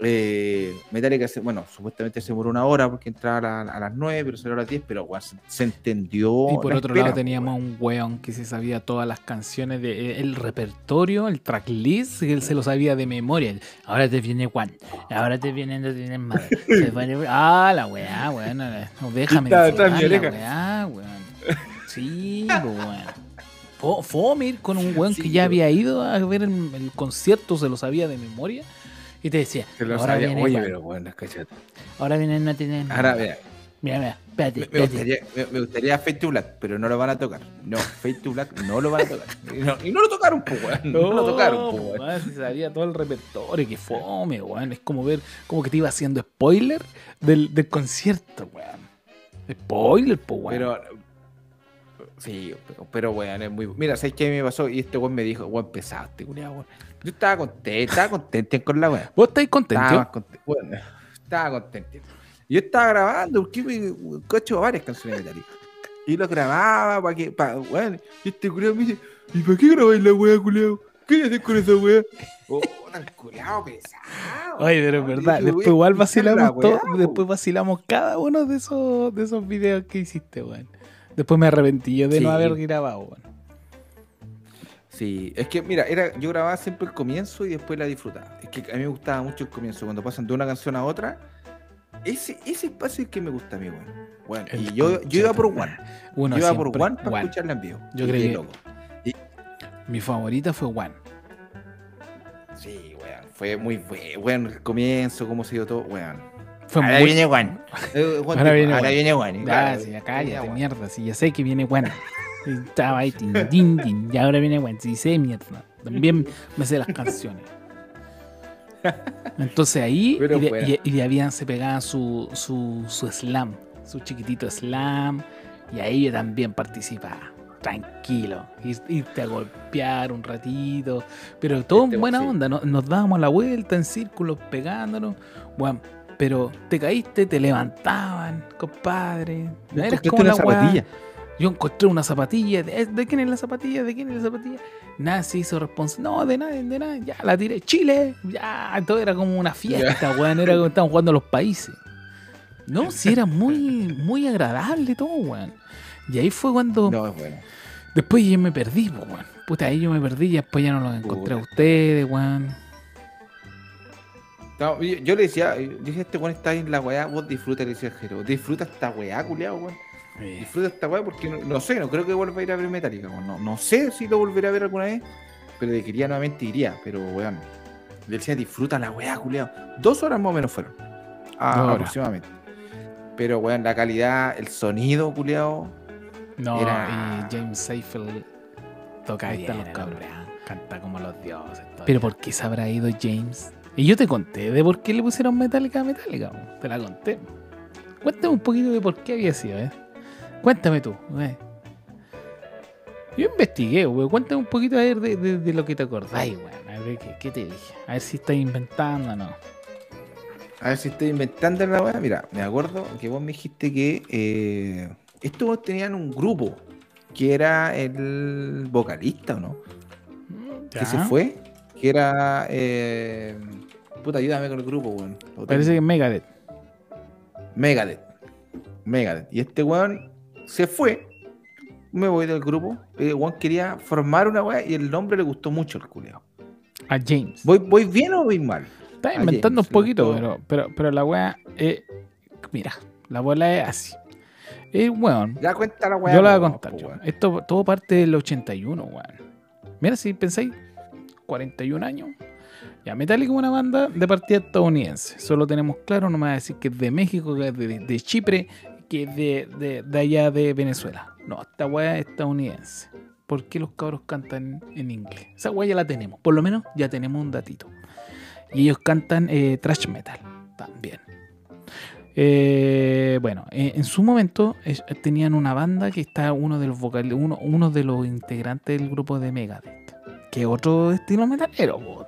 Speaker 2: Eh, Metallica, se- bueno, supuestamente se demoró una hora porque entraba a, la- a las 9, pero salió a las 10, pero weón, se, se entendió.
Speaker 1: Y por
Speaker 2: la
Speaker 1: otro
Speaker 2: espera,
Speaker 1: lado teníamos
Speaker 2: weón.
Speaker 1: un weón que se sabía todas las canciones de eh, el repertorio, el tracklist, que él se lo sabía de memoria. Ahora te viene Juan, ahora te viene, no tienes madre. Se pone- Ah, la weá, weón. No, déjame
Speaker 2: Está
Speaker 1: disfrutar la weá, weón. Sí, weón. Fo- Fome ir con un weón
Speaker 2: Sí,
Speaker 1: que ya había ido a ver el, el concierto, se lo sabía de memoria. Y te decía,
Speaker 2: lo
Speaker 1: ahora
Speaker 2: sabía.
Speaker 1: viene
Speaker 2: Oye, pero bueno, cachate.
Speaker 1: ahora viene no tienes
Speaker 2: Ahora, mira,
Speaker 1: Mira, mira, espérate,
Speaker 2: Me, me gustaría, me, me gustaría Fade to Black, pero no lo van a tocar. No, Fade to Black no lo van a tocar. Y no, y no lo tocaron, pues, weón. No, lo tocaron, pues, weón.
Speaker 1: weón, se sabía todo el repertorio, que fome, weón. Es como ver, como que te iba haciendo spoiler del, del concierto, weón. Spoiler, pues, weón.
Speaker 2: Pero, sí, pero, pero, weón, es muy. Mira, ¿sabes qué me pasó? Y este weón me dijo, weón, pesado este culiao, weón. Yo estaba contento, estaba contento con la weón.
Speaker 1: ¿Vos estáis contento?
Speaker 2: Estaba contento, weón, estaba contento. Yo estaba grabando, porque me cocho varias canciones de Metallica. Y lo grababa para que, pa, weón, y este culiao me dice, ¿y para qué grabáis la weá, culiao? ¿Qué haces con esa weá? Oh, tan culiao pesado.
Speaker 1: Oye, pero es verdad,
Speaker 2: Dije,
Speaker 1: después igual vacilamos todo, después vacilamos cada uno de esos, de esos videos que hiciste, weón. Después me arrepentí yo de no haber grabado, weón.
Speaker 2: Sí, es que mira, era, yo grababa siempre el comienzo y después la disfrutaba. Es que a mí me gustaba mucho el comienzo, cuando pasan de una canción a otra. Ese, ese espacio es el que me gusta a mí, bueno. bueno y yo, yo iba por One.
Speaker 1: Uno
Speaker 2: yo iba por One para
Speaker 1: One.
Speaker 2: escucharla en vivo.
Speaker 1: Yo que-
Speaker 2: loco.
Speaker 1: Mi favorita fue One.
Speaker 2: Sí, weón. Fue muy bueno, bueno el comienzo, cómo se dio todo, weón.
Speaker 1: Fue
Speaker 2: ahora
Speaker 1: muy...
Speaker 2: viene Juan. Eh, Juan
Speaker 1: Ahora viene
Speaker 2: ahora
Speaker 1: Juan.
Speaker 2: viene Juan. y
Speaker 1: Ah, sí, cállate, mierda. Sí, ya sé que viene Juan. Estaba ahí, tin, tin, tin, y ahora viene Juan. Sí, sé mierda. También me sé las canciones. Entonces ahí, y de, y- y de habían se pegaba su, su, su slam, su chiquitito slam. Y ahí yo también participaba. Tranquilo. Ir- Irte a golpear un ratito. Pero todo
Speaker 2: Este,
Speaker 1: en buena onda. no- Nos dábamos la vuelta en círculos pegándonos. Bueno, pero te caíste, te levantaban, compadre. No eras como
Speaker 2: una zapatilla.
Speaker 1: Yo encontré una zapatilla. ¿De, de quién es la zapatilla? ¿De quién es la zapatilla? Nada se hizo responsable. No, de nadie, de nadie. Ya la tiré. Chile. Ya, todo era como una fiesta, weón. Era como estaban jugando los países. No, sí, era muy, muy agradable todo, weón. Y ahí fue cuando.
Speaker 2: No, es bueno.
Speaker 1: Después yo me perdí, weón. Puta, ahí yo me perdí y después ya no los encontré a
Speaker 2: Puta.
Speaker 1: ustedes, weón.
Speaker 2: No, yo, yo le decía, yo dije, este weón está en la weá, vos disfruta, le decía el Jero. Disfruta esta weá, culiao, weón. Disfruta esta weá porque no, no sé, no creo que vuelva a ir a ver Metallica, weón. No, no sé si lo volveré a ver alguna vez, pero de que iría nuevamente iría, pero weón. Le decía, disfruta la weá, culiao. Dos horas más o menos fueron. Ah, aproximadamente. Pero weón, la calidad, el sonido, culiao.
Speaker 1: No,
Speaker 2: Era-
Speaker 1: y James Seyfried toca
Speaker 2: Ahí
Speaker 1: los cabros. Canta como los dioses. Pero ¿por qué se habrá ido James? Y yo te conté de por qué le pusieron Metallica a Metallica. Te la conté. Cuéntame un poquito de por qué había sido, ¿eh? Cuéntame tú. eh. Yo investigué, weón. Cuéntame un poquito a ver de, de- de lo que te acordáis, weón. A ver qué, qué te dije. A ver si estás inventando o no.
Speaker 2: A ver si estoy inventando la weá. Mira, me acuerdo que vos me dijiste que eh, estos tenían un grupo que era el vocalista, ¿o no? Que se fue. Que era. eh, puta, ayúdame con el grupo, weón.
Speaker 1: Parece que es Megadeth.
Speaker 2: Megadeth. Megadeth. Y este weón se fue. Me voy del grupo. El weón quería formar una weá y el nombre le gustó mucho al culeado.
Speaker 1: A James.
Speaker 2: ¿Voy, ¿Voy bien o voy mal?
Speaker 1: Estás
Speaker 2: a
Speaker 1: inventando
Speaker 2: James
Speaker 1: un poquito, pero, pero, pero la weá es. Mira, la bola es así. Es weón.
Speaker 2: Ya cuenta la weá.
Speaker 1: Yo la voy a contar.
Speaker 2: po.
Speaker 1: Esto todo parte del 81, weón. Mira, si pensáis, 41 años. Ya, Metallica es una banda de partida estadounidense. Solo tenemos claro, no me va a decir que es de México, que es de, Chipre, que es de, de- de allá de Venezuela. No, esta weá es estadounidense. ¿Por qué los cabros cantan en inglés? Esa weá ya la tenemos. Por lo menos ya tenemos un datito. Y ellos cantan eh, thrash metal también. Eh, bueno, eh, en su momento tenían una banda que está uno de los vocales, uno, uno de los integrantes del grupo de Megadeth, que otro estilo metalero. po,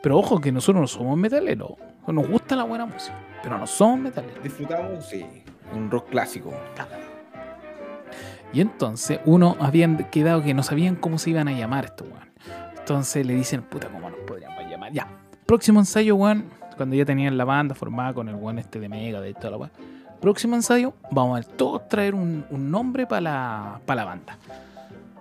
Speaker 1: Pero ojo que nosotros no somos metaleros, nos gusta la buena música, pero no somos metaleros.
Speaker 2: Disfrutamos, sí. Un rock clásico.
Speaker 1: Y entonces uno habían quedado que no sabían cómo se iban a llamar estos weón. Entonces le dicen, puta, ¿cómo nos podríamos llamar? Ya, próximo ensayo, weón, cuando ya tenían la banda formada con el weón este de Mega, de toda la weón. Próximo ensayo, vamos a todos traer un, un nombre para la, pa' la banda.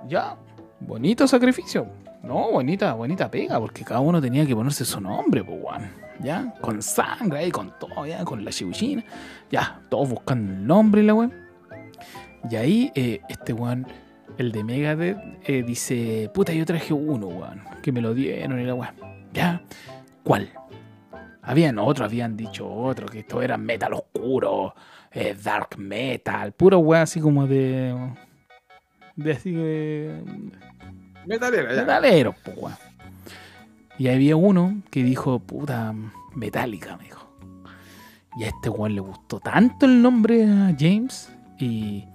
Speaker 1: Ya, bonito sacrificio. No, bonita, bonita pega, porque cada uno tenía que ponerse su nombre, pues, weón. Ya, con sangre ahí, con todo, ya, con la chibuchina. Ya, todos buscando el nombre la weón. Y ahí, eh, este weón, el de Megadeth, eh, dice: Puta, yo traje uno, weón, que me lo dieron y la weón. ¿Ya? ¿Cuál? Habían otros, habían dicho otro, que esto era metal oscuro, eh, dark metal, puro weón así como de. de así de.
Speaker 2: Metalera, ya.
Speaker 1: metaleros, po, weón. Y había uno que dijo: Puta, metálica, me dijo. Y a este weón le gustó tanto el nombre a James y.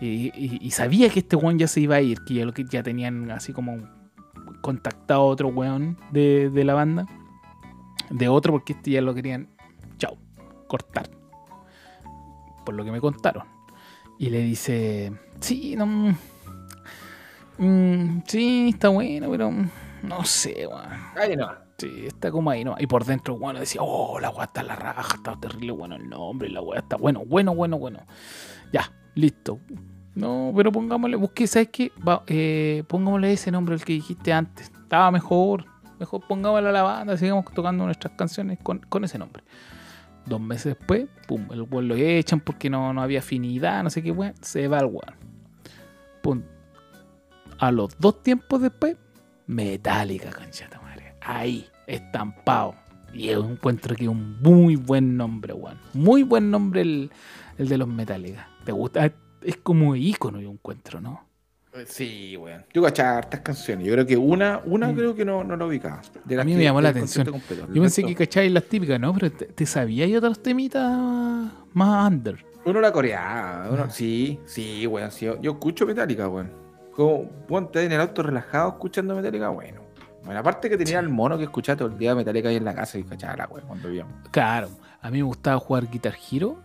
Speaker 1: Y, y- y sabía que este weón ya se iba a ir, que ya, lo que ya tenían así como contactado a otro weón de, de la banda. De otro, porque este ya lo querían, chao, cortar. Por lo que me contaron. Y le dice, sí, no, mm, sí, está bueno, pero no sé, weón.
Speaker 2: Ahí no.
Speaker 1: Sí, está como ahí, ¿no? Y por dentro, bueno, decía, oh, la weá está en la raja, está terrible bueno el nombre, la weá está bueno, bueno, bueno, bueno. Ya, listo. No, pero pongámosle, busqué, ¿sabes qué? Va, eh, pongámosle ese nombre el que dijiste antes. Estaba mejor. Mejor pongámosle a la banda, sigamos tocando nuestras canciones con, con ese nombre. Dos meses después, pum, el weón lo echan porque no, no había afinidad, no sé qué weón. Se va el weón. Pum. A los dos tiempos después, Metallica, canchata madre. Ahí, estampado. Y yo encuentro que es un muy buen nombre, weón. Muy buen nombre el, el de los Metallica. ¿Te gusta? Es como ícono, yo encuentro, ¿no?
Speaker 2: Sí, weón. Yo cachaba hartas canciones. Yo creo que una, una
Speaker 1: Mm.
Speaker 2: creo que no, no lo ubicaba. De
Speaker 1: A mí me llamó la atención.
Speaker 2: completo.
Speaker 1: Yo pensé que cacháis las típicas, ¿no? Pero te, te sabía y otras temitas más under.
Speaker 2: Uno la coreaba. Uno,
Speaker 1: Ah.
Speaker 2: sí, sí, weón. sí, yo, yo escucho Metallica, weón. Como ponte en el auto relajado escuchando Metallica, bueno. Bueno, aparte que tenía el mono que escuchaba todo el día Metallica ahí en la casa y cachaba la weón cuando vivíamos.
Speaker 1: Claro, a mí me gustaba jugar Guitar Hero.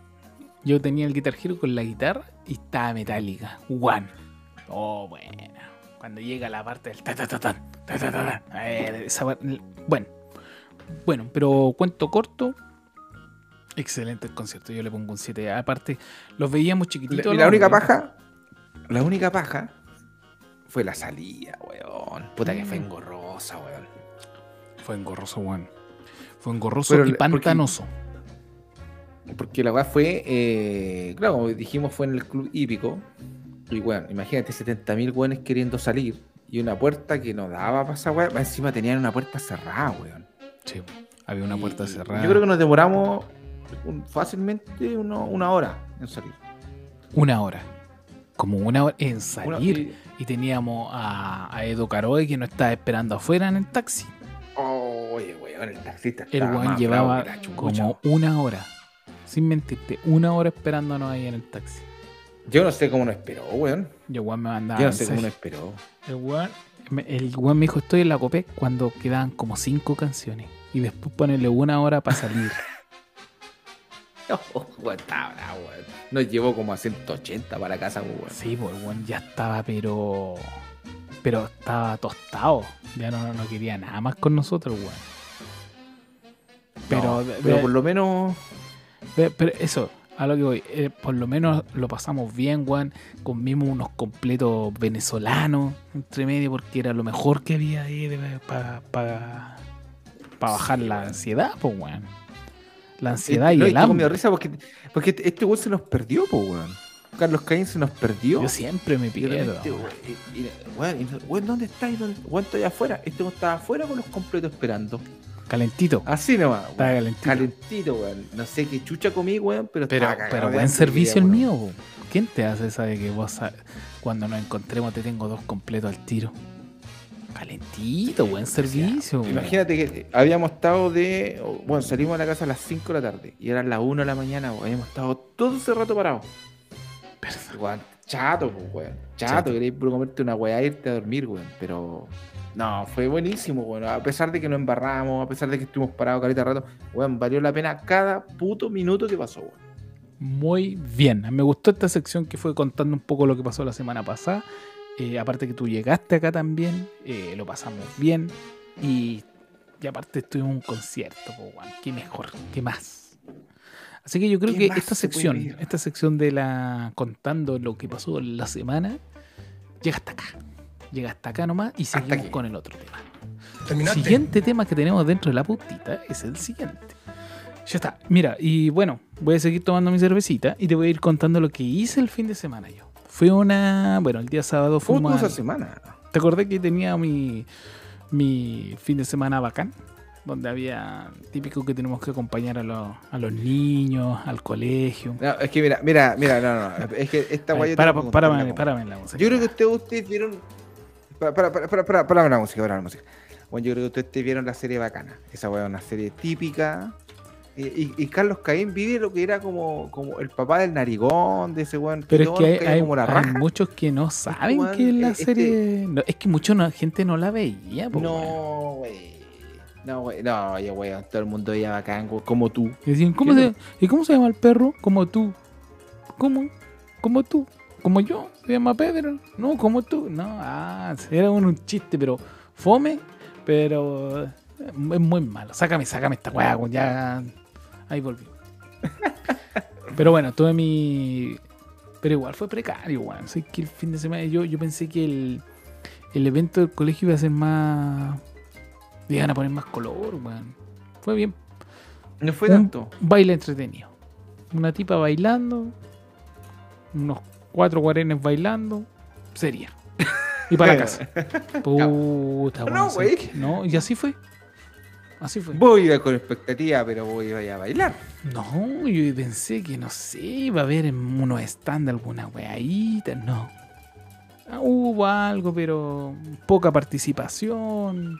Speaker 1: Yo tenía el Guitar Hero con la guitarra y estaba metálica. One. Oh, bueno. Cuando llega la parte del ta ta ta ta, ta ta ta ta, esa par- Bueno. Bueno, pero cuento corto. Excelente el concierto. Yo le pongo un 7. Aparte, los veíamos
Speaker 2: La,
Speaker 1: chiquititos.
Speaker 2: la
Speaker 1: los
Speaker 2: única paja, la única paja fue la salida, weón. Puta que fue
Speaker 1: Mm.
Speaker 2: engorrosa, weón.
Speaker 1: Fue engorroso, weón. Fue engorroso
Speaker 2: Pero
Speaker 1: y
Speaker 2: porque-
Speaker 1: pantanoso.
Speaker 2: Porque la weá fue, eh, claro, como dijimos, fue en el club hípico. Y bueno, imagínate 70.000 weones queriendo salir. Y una puerta que no daba para esa weá. Encima tenían una puerta cerrada, weón.
Speaker 1: Sí, había una puerta
Speaker 2: Y-
Speaker 1: cerrada.
Speaker 2: Yo creo que nos demoramos un- fácilmente uno- una hora en salir.
Speaker 1: Una hora. Como una hora en salir.
Speaker 2: Y-
Speaker 1: teníamos a, a Edo Caroe que nos estaba esperando afuera en el taxi.
Speaker 2: Oye, weón, el taxista
Speaker 1: El weón llevaba como una hora, sin mentirte, una hora esperándonos ahí en el taxi.
Speaker 2: Yo no sé cómo no esperó, weón.
Speaker 1: Y el weón me mandaba
Speaker 2: Yo no sé cómo no esperó.
Speaker 1: El weón, el weón me dijo, estoy en la Copec cuando quedaban como cinco canciones. Y después ponerle una hora para salir.
Speaker 2: Oh, weón, estaba bravo, weón. Nos llevó como a 180 para casa, weón.
Speaker 1: sí, pues weón ya estaba, pero... Pero estaba tostado. Ya no, no quería nada más con nosotros, weón. Pero,
Speaker 2: No, pero
Speaker 1: de-
Speaker 2: por lo menos.
Speaker 1: Pero eso, a lo que voy, eh, por lo menos lo pasamos bien, Juan. Comimos unos completos venezolanos entre medio porque era lo mejor que había ahí para bajar la ansiedad, pues, weón. La ansiedad
Speaker 2: Eh,
Speaker 1: y
Speaker 2: no,
Speaker 1: el
Speaker 2: me
Speaker 1: hambre.
Speaker 2: risa porque, porque este weón se nos perdió, po, weón. Carlos Caín se nos perdió.
Speaker 1: Yo siempre me pierdo. weón.
Speaker 2: weón, weón, weón, ¿dónde está? ¿Y dónde- Weón, estoy afuera. Este weón estaba afuera con los completos esperando.
Speaker 1: Calentito.
Speaker 2: Así nomás, weón.
Speaker 1: Estaba calentito.
Speaker 2: Calentito, weón. No sé qué chucha comí, weón, pero
Speaker 1: Pero,
Speaker 2: estaba
Speaker 1: pero buen servicio el
Speaker 2: weón.
Speaker 1: mío. po. ¿Quién te hace esa de que vos cuando nos encontremos te tengo dos completos al tiro? Calentito, buen servicio.
Speaker 2: Imagínate que habíamos estado de. Bueno, salimos a la casa a las 5 de la tarde y eran las 1 de la mañana, weón. Habíamos estado todo ese rato parados. Weón, chato, pues, weón. Chato,
Speaker 1: Chato.
Speaker 2: queréis comerte una weá e irte a dormir, weón. Pero. No, fue buenísimo, weón. A pesar de que nos embarramos, a pesar de que estuvimos parados carita rato, weón, valió la pena cada puto minuto que pasó, weón.
Speaker 1: Muy bien. Me gustó esta sección que fue contando un poco lo que pasó la semana pasada. Eh, aparte que tú llegaste acá también, eh, lo pasamos bien. Y, y aparte estuvimos en un concierto, po, qué mejor, qué más. Así que yo creo
Speaker 2: ¿Qué
Speaker 1: que esta sección, esta sección de la contando lo que pasó la semana, llega hasta acá. Llega hasta acá nomás y seguimos con el otro tema.
Speaker 4: ¿Terminaste?
Speaker 1: Siguiente tema que tenemos dentro de la putita es el siguiente. Ya está. Mira, y bueno, voy a seguir tomando mi cervecita y te voy a ir contando lo que hice el fin de semana yo. Fue una. Bueno, el día sábado
Speaker 2: Fue esa
Speaker 1: al-
Speaker 2: semana.
Speaker 1: ¿Te acordé que tenía mi, mi fin de semana bacán? Donde había típico que tenemos que acompañar a, los- a los niños, al colegio.
Speaker 2: No, es que mira, mira, mira, no, no. Es que esta
Speaker 1: Ay,
Speaker 2: weá yo
Speaker 1: para,
Speaker 2: que
Speaker 1: párame, párame la música.
Speaker 2: Yo creo que ustedes, ustedes vieron. Para, para, para, para, para, para la música, para la música. Bueno, yo creo que ustedes vieron la serie bacana. Esa weá es una serie típica. Y, Carlos Caín vive lo que era como, como el papá del narigón, de ese weón.
Speaker 1: Pero es que hay,
Speaker 2: caía
Speaker 1: hay-
Speaker 2: como la
Speaker 1: hay
Speaker 2: raja.
Speaker 1: muchos que no saben
Speaker 2: weón,
Speaker 1: que la
Speaker 2: este-
Speaker 1: serie. no, es que mucha no- gente no la veía. po.
Speaker 2: No, güey. No, güey. No, oye, weón. Todo el mundo veía bacán, güey, como tú.
Speaker 1: Y decían, ¿cómo
Speaker 2: ¿Qué
Speaker 1: se, ¿y cómo se llama el perro? Como tú. ¿Cómo? Como tú. Como yo. Se llama Pedro. No, como tú. No, ah, era un, un chiste, pero fome, pero es muy malo. Sácame, sácame esta weá, ya. Ahí volví. pero bueno, tuve mi. Pero igual fue precario, weón. Sé que el fin de semana yo, yo pensé que el, el evento del colegio iba a ser más. Iban a poner más color, weón. Fue bien
Speaker 2: No fue
Speaker 1: un
Speaker 2: tanto.
Speaker 1: baile entretenido. Una tipa bailando, unos cuatro guarenes bailando, sería. Y para la casa. Puta,
Speaker 2: No,
Speaker 1: weón, ¿sabes
Speaker 2: güey.
Speaker 1: qué? No, y así fue. Así fue.
Speaker 2: Voy a ir con expectativa, pero voy a ir a bailar.
Speaker 1: No, yo pensé que no sé, iba a haber en unos stand alguna weadita, no. Ah, Hubo algo, pero poca participación.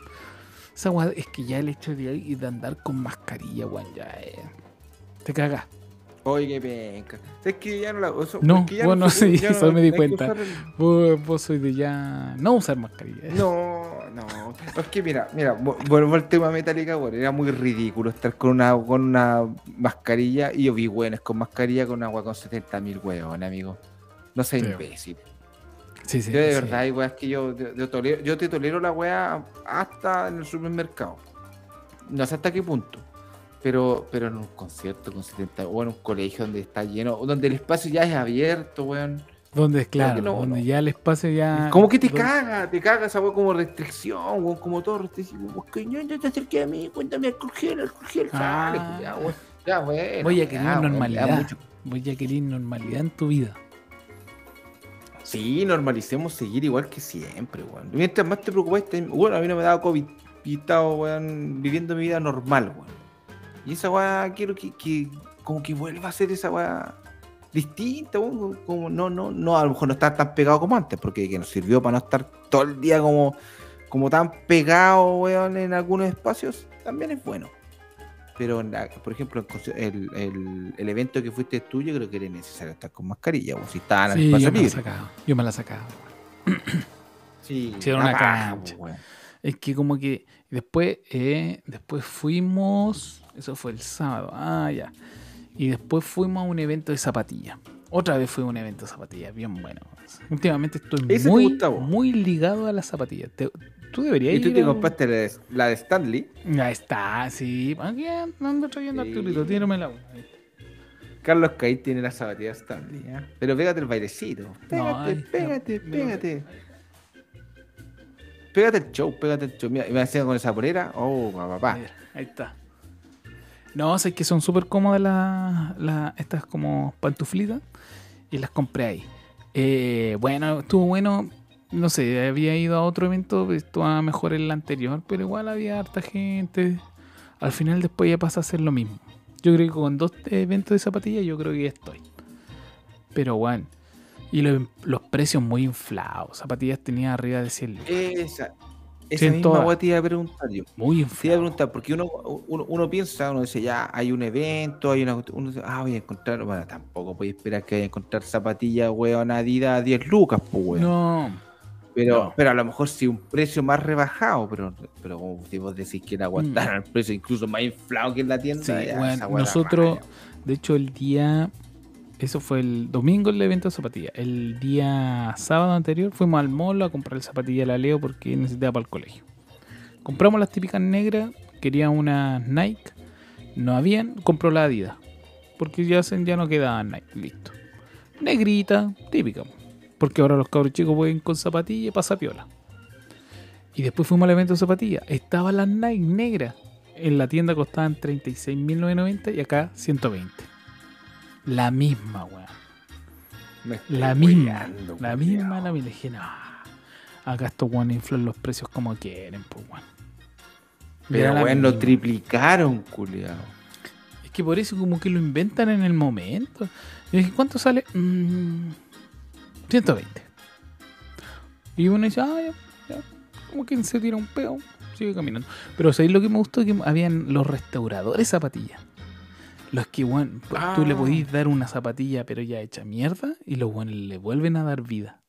Speaker 1: Esa weá- es que ya el hecho de, andar con mascarilla, weón, ya. Te cagas.
Speaker 2: Oye, qué penca. Es que ya no la uso.
Speaker 1: No,
Speaker 2: ya
Speaker 1: bueno,
Speaker 2: fue-
Speaker 1: sí, eso me di cuenta.
Speaker 2: el-
Speaker 1: Vos, vos sois de ya no usar mascarilla.
Speaker 2: No, no. Es que mira, mira, vo- vuelvo al tema metálica, bueno, era muy ridículo estar con una, con una mascarilla y yo vi buenas con mascarilla con agua con 70 mil huevos, amigo. No seas
Speaker 1: Sí.
Speaker 2: imbécil.
Speaker 1: Sí, sí.
Speaker 2: Yo de
Speaker 1: sí.
Speaker 2: verdad hay weas que yo, yo, yo tolero, yo te tolero la wea hasta en el supermercado. No sé hasta qué punto. Pero, pero en un concierto con 70, o en un colegio donde está lleno, donde el espacio ya es abierto, weón.
Speaker 1: Donde es claro,
Speaker 2: no,
Speaker 1: donde
Speaker 2: no.
Speaker 1: ya el espacio ya.
Speaker 2: Como que te
Speaker 1: donde-
Speaker 2: caga, te caga esa como restricción, weón, como todo restricción. Pues que no, no te acerques a mí, cuéntame alcohol gel, alcohol gel,
Speaker 1: Ah.
Speaker 2: sale, ya, weón. Ya, bueno.
Speaker 1: Voy a querer
Speaker 2: weón, ya
Speaker 1: normalidad.
Speaker 2: mucho.
Speaker 1: Voy a querer normalidad en tu vida.
Speaker 2: Sí, normalicemos seguir igual que siempre, weón. Mientras más te preocupes, te- bueno, a mí no me ha dado COVID y he estado, weón, viviendo mi vida normal, weón. Y esa weá quiero que, que como que vuelva a ser esa weá distinta, como no, no, no, a lo mejor no estar tan pegado como antes, porque que nos sirvió para no estar todo el día como, como tan pegado, weón, en algunos espacios, también es bueno. Pero, en la- por ejemplo, el, el- el evento que fuiste tú, yo creo que era necesario estar con mascarilla, o si estaban en el
Speaker 1: Sí,
Speaker 2: espacio
Speaker 1: yo me la sacaba. Yo me la sacaba.
Speaker 2: Sí,
Speaker 1: Sí, era una cancha. Es que como que después, eh, después fuimos, eso fue el sábado, ah, ya. Y después fuimos a un evento de zapatillas. Otra vez fue un evento de zapatillas, bien bueno. Últimamente estoy
Speaker 2: ¿Ese te
Speaker 1: muy, muy ligado a las zapatillas. Te- tú deberías
Speaker 2: Y tú
Speaker 1: ir
Speaker 2: te
Speaker 1: a-
Speaker 2: compraste la de, la de Stanley.
Speaker 1: Ahí está, sí. Aquí ando trayendo
Speaker 2: Sí.
Speaker 1: Arturito, tíramela. Ahí.
Speaker 2: Carlos Caí tiene la zapatilla de Stanley. ¿eh? Pero pégate el bailecito. Pégate,
Speaker 1: ay,
Speaker 2: pégate,
Speaker 1: no,
Speaker 2: pégate. Pégate el show, pégate el show. Mira, y me hacía con esa polera. Oh, papá.
Speaker 1: Mira, Ahí está. No, sé que son súper cómodas las las- estas como pantuflitas y las compré ahí. Eh, bueno, estuvo bueno. No sé, había ido a otro evento, estaba mejor el anterior, pero igual había harta gente. Al final después ya pasa a ser lo mismo. Yo creo que con dos eventos de zapatillas yo creo que ya estoy. Pero bueno. Y lo- los precios muy inflados. Zapatillas tenía arriba de 100 lucas.
Speaker 2: Esa, esa misma agua te iba a preguntar yo.
Speaker 1: Muy
Speaker 2: Te iba a
Speaker 1: inflados.
Speaker 2: preguntar, porque uno, uno, uno piensa, uno dice, ya, hay un evento, hay una uno dice, ah, voy a encontrar, bueno, tampoco puedes esperar que vaya a encontrar zapatillas, weón, Adidas a 10 lucas, pues, weón.
Speaker 1: No,
Speaker 2: Pero,
Speaker 1: No.
Speaker 2: pero a lo mejor sí un precio más rebajado, pero, pero como si vos decís que era aguantar el precio incluso más inflado que en la tienda.
Speaker 1: Mm. Sí,
Speaker 2: ya,
Speaker 1: bueno, nosotros, de hecho, el día, eso fue el domingo el evento de zapatillas. El día sábado anterior fuimos al mall a comprar el zapatilla de la Leo porque necesitaba para el colegio. Compramos las típicas negras, quería una Nike, no habían, compró la Adidas, porque ya, se- ya no quedaban Nike, listo. Negrita, típica, porque ahora los cabros chicos pueden con zapatillas y pasa piola. Y después fuimos al evento de zapatillas, estaban las Nike negras en la tienda costaban 36.990 y acá 120. La misma, weón. La misma. La misma, la misma. Le dije, no. Acá estos weones inflan los precios como quieren, pues, weón.
Speaker 2: Pero weón, lo triplicaron, culiao.
Speaker 1: Es que por eso como que lo inventan en el momento. Y dije, ¿cuánto sale? Mm, 120. Y uno dice, ah, ya, ya. Como quien se tira un peo, sigue caminando. Pero ¿sabéis lo que me gustó? Que habían los restauradores zapatillas. Los que, weón, pues, tú le
Speaker 2: Ah.
Speaker 1: podís dar una zapatilla pero ya hecha mierda y los weones le vuelven a dar vida.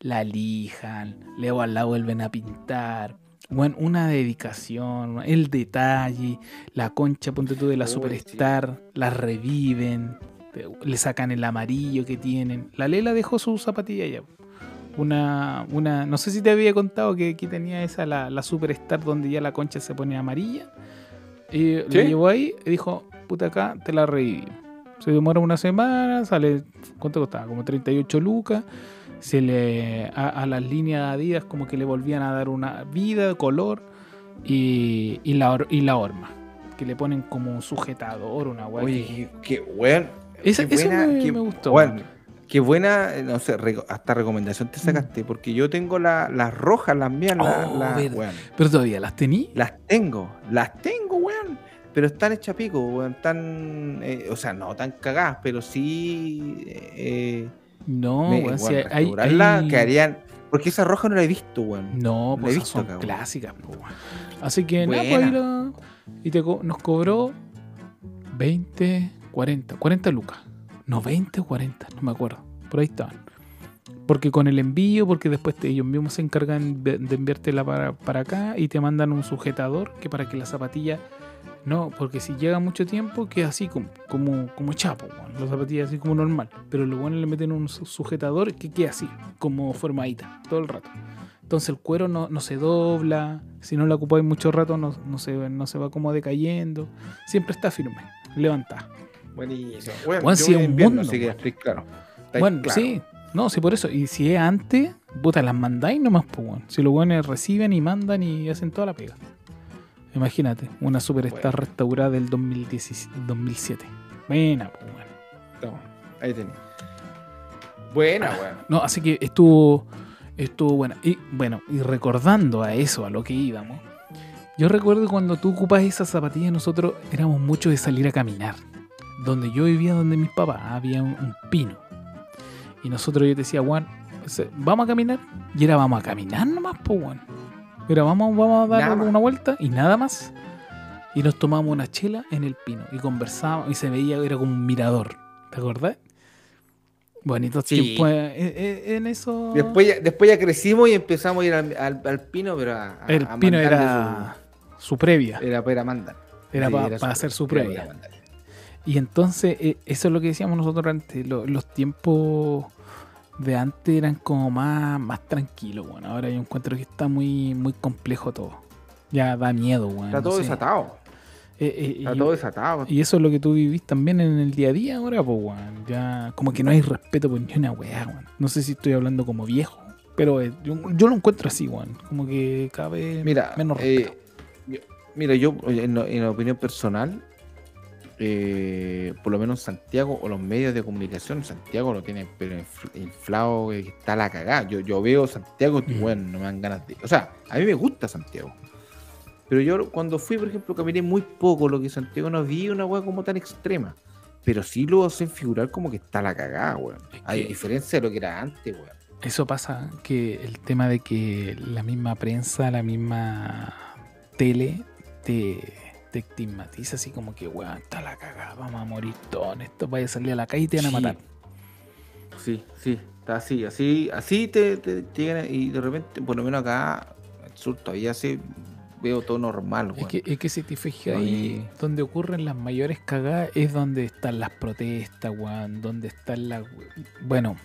Speaker 1: La lijan, luego lado vuelven a pintar. Bueno, una dedicación, el detalle, la concha, ponte tú de la Superstar, la reviven, le sacan el amarillo que tienen. La Lela dejó su zapatilla ya. Una, una, no sé si te había contado que aquí tenía esa, la, la Superstar, donde ya la concha se pone amarilla. Y
Speaker 2: ¿Sí?
Speaker 1: la llevó ahí y dijo, puta acá, te la reviví. Se demora una semana, sale, ¿cuánto costaba? Como 38 lucas. Se le, a, a las líneas Adidas como que le volvían a dar una vida, color y, y, la, y la horma. Que le ponen como un sujetador, una weá.
Speaker 2: Oye, qué weón.
Speaker 1: Esa-
Speaker 2: qué buena,
Speaker 1: me,
Speaker 2: qué-
Speaker 1: me gustó.
Speaker 2: weón. Qué buena, eh, no sé, hasta recomendación te sacaste, porque yo tengo la- las rojas, las mías, las,
Speaker 1: Mm. Oh,
Speaker 2: las-.
Speaker 1: Pero todavía las tení.
Speaker 2: Las tengo, las tengo, weón. Pero están hechas pico, weón. Están, eh, o sea, no tan cagadas, pero sí. eh,
Speaker 1: No,
Speaker 2: me-
Speaker 1: weón, si hay- hay-
Speaker 2: quedarían- Porque esa roja no la he visto, weón.
Speaker 1: No,
Speaker 2: La he
Speaker 1: pues esas
Speaker 2: visto
Speaker 1: son
Speaker 2: acá,
Speaker 1: clásicas. weón. Así que nada, pues la- Y te co- nos cobró 20, 40, 40 lucas. No, 20 o 40, no me acuerdo. Por ahí estaban. Porque con el envío, porque después te- ellos mismos se encargan de, de enviártela para, para acá y te mandan un sujetador que para que la zapatilla. No, porque si llega mucho tiempo queda así como, como, como chapo, weón. la zapatilla así como normal. Pero los buenos le meten un su- sujetador que queda así, como formadita, todo el rato. Entonces el cuero no, no se dobla, si no la ocupáis mucho rato no, no, se, no se va como decayendo, siempre está firme, levantada.
Speaker 2: Buenísimo.
Speaker 1: Es
Speaker 2: en
Speaker 1: un
Speaker 2: invierno,
Speaker 1: mundo,
Speaker 2: así que estoy claro.
Speaker 1: Bueno,
Speaker 2: claro.
Speaker 1: sí, no, sí por eso. Y si es antes, puta, las mandáis nomás, pues, weón. Si los buenos reciben y mandan y hacen toda la pega. Imagínate, una Superstar
Speaker 2: Bueno.
Speaker 1: restaurada del 2017, 2007. Buena, pues, weón.
Speaker 2: Toma, ahí tenés. Buena,
Speaker 1: Ah.
Speaker 2: weón.
Speaker 1: No, así que estuvo, estuvo buena. Y bueno, y recordando a eso, a lo que íbamos, yo recuerdo cuando tú ocupas esas zapatillas, nosotros éramos muchos de salir a caminar. donde yo vivía, donde mis papás, había un, un pino. Y nosotros yo te decía, Juan, vamos a caminar. Y era, vamos a caminar nomás, pues, Juan. Era, vamos, vamos a dar una vuelta y nada más. Y nos tomamos una chela en el pino y conversábamos y se veía, era como un mirador. ¿Te acordás? Bonitos
Speaker 2: Sí.
Speaker 1: tiempos eh, eh, en eso.
Speaker 2: Después ya, después ya crecimos y empezamos a ir al, al- al pino, pero a, a-
Speaker 1: el pino era su previa.
Speaker 2: era para mandar.
Speaker 1: Era
Speaker 2: Sí,
Speaker 1: para hacer su previa. Y entonces, eh, eso es lo que decíamos nosotros antes. lo- los tiempos de antes eran como más, más tranquilos, bueno. Ahora yo encuentro que está muy, muy complejo todo. Ya da miedo, bueno.
Speaker 2: Está todo desatado. Está
Speaker 1: y,
Speaker 2: todo desatado.
Speaker 1: y eso es lo que tú vivís también en el día a día ahora, pues, weón. Ya, como que no hay respeto por ni una weá, weón. No sé si estoy hablando como viejo, pero eh, yo, yo lo encuentro así, weón. Como que vez
Speaker 2: Mira,
Speaker 1: menos
Speaker 2: eh,
Speaker 1: respeto.
Speaker 2: yo, mira, yo en, en opinión personal, eh, por lo menos Santiago o los medios de comunicación, Santiago lo tiene pero infl- inflado, eh, está la cagada. Yo, yo veo Santiago y
Speaker 1: Mm.
Speaker 2: bueno, no me dan ganas de. O sea, a mí me gusta Santiago. Pero yo cuando fui, por ejemplo, caminé muy poco, lo que Santiago no vi una weá como tan extrema. Pero sí lo hacen figurar como que está la cagada, weón. A diferencia de lo que era antes, weón.
Speaker 1: Eso pasa que el tema de que la misma prensa, la misma tele te, te estigmatiza así como que, weón, está la cagada, vamos a morir todos en esto, vaya a salir a la calle y te van a matar.
Speaker 2: Sí, sí, está así, así, así te, te, te llegan y de repente, por lo menos acá, el sur todavía se veo todo normal,
Speaker 1: Es
Speaker 2: weón.
Speaker 1: que, es que si te fijas ahí, donde ocurren las mayores cagadas es donde están las protestas, weón, donde están las... Bueno,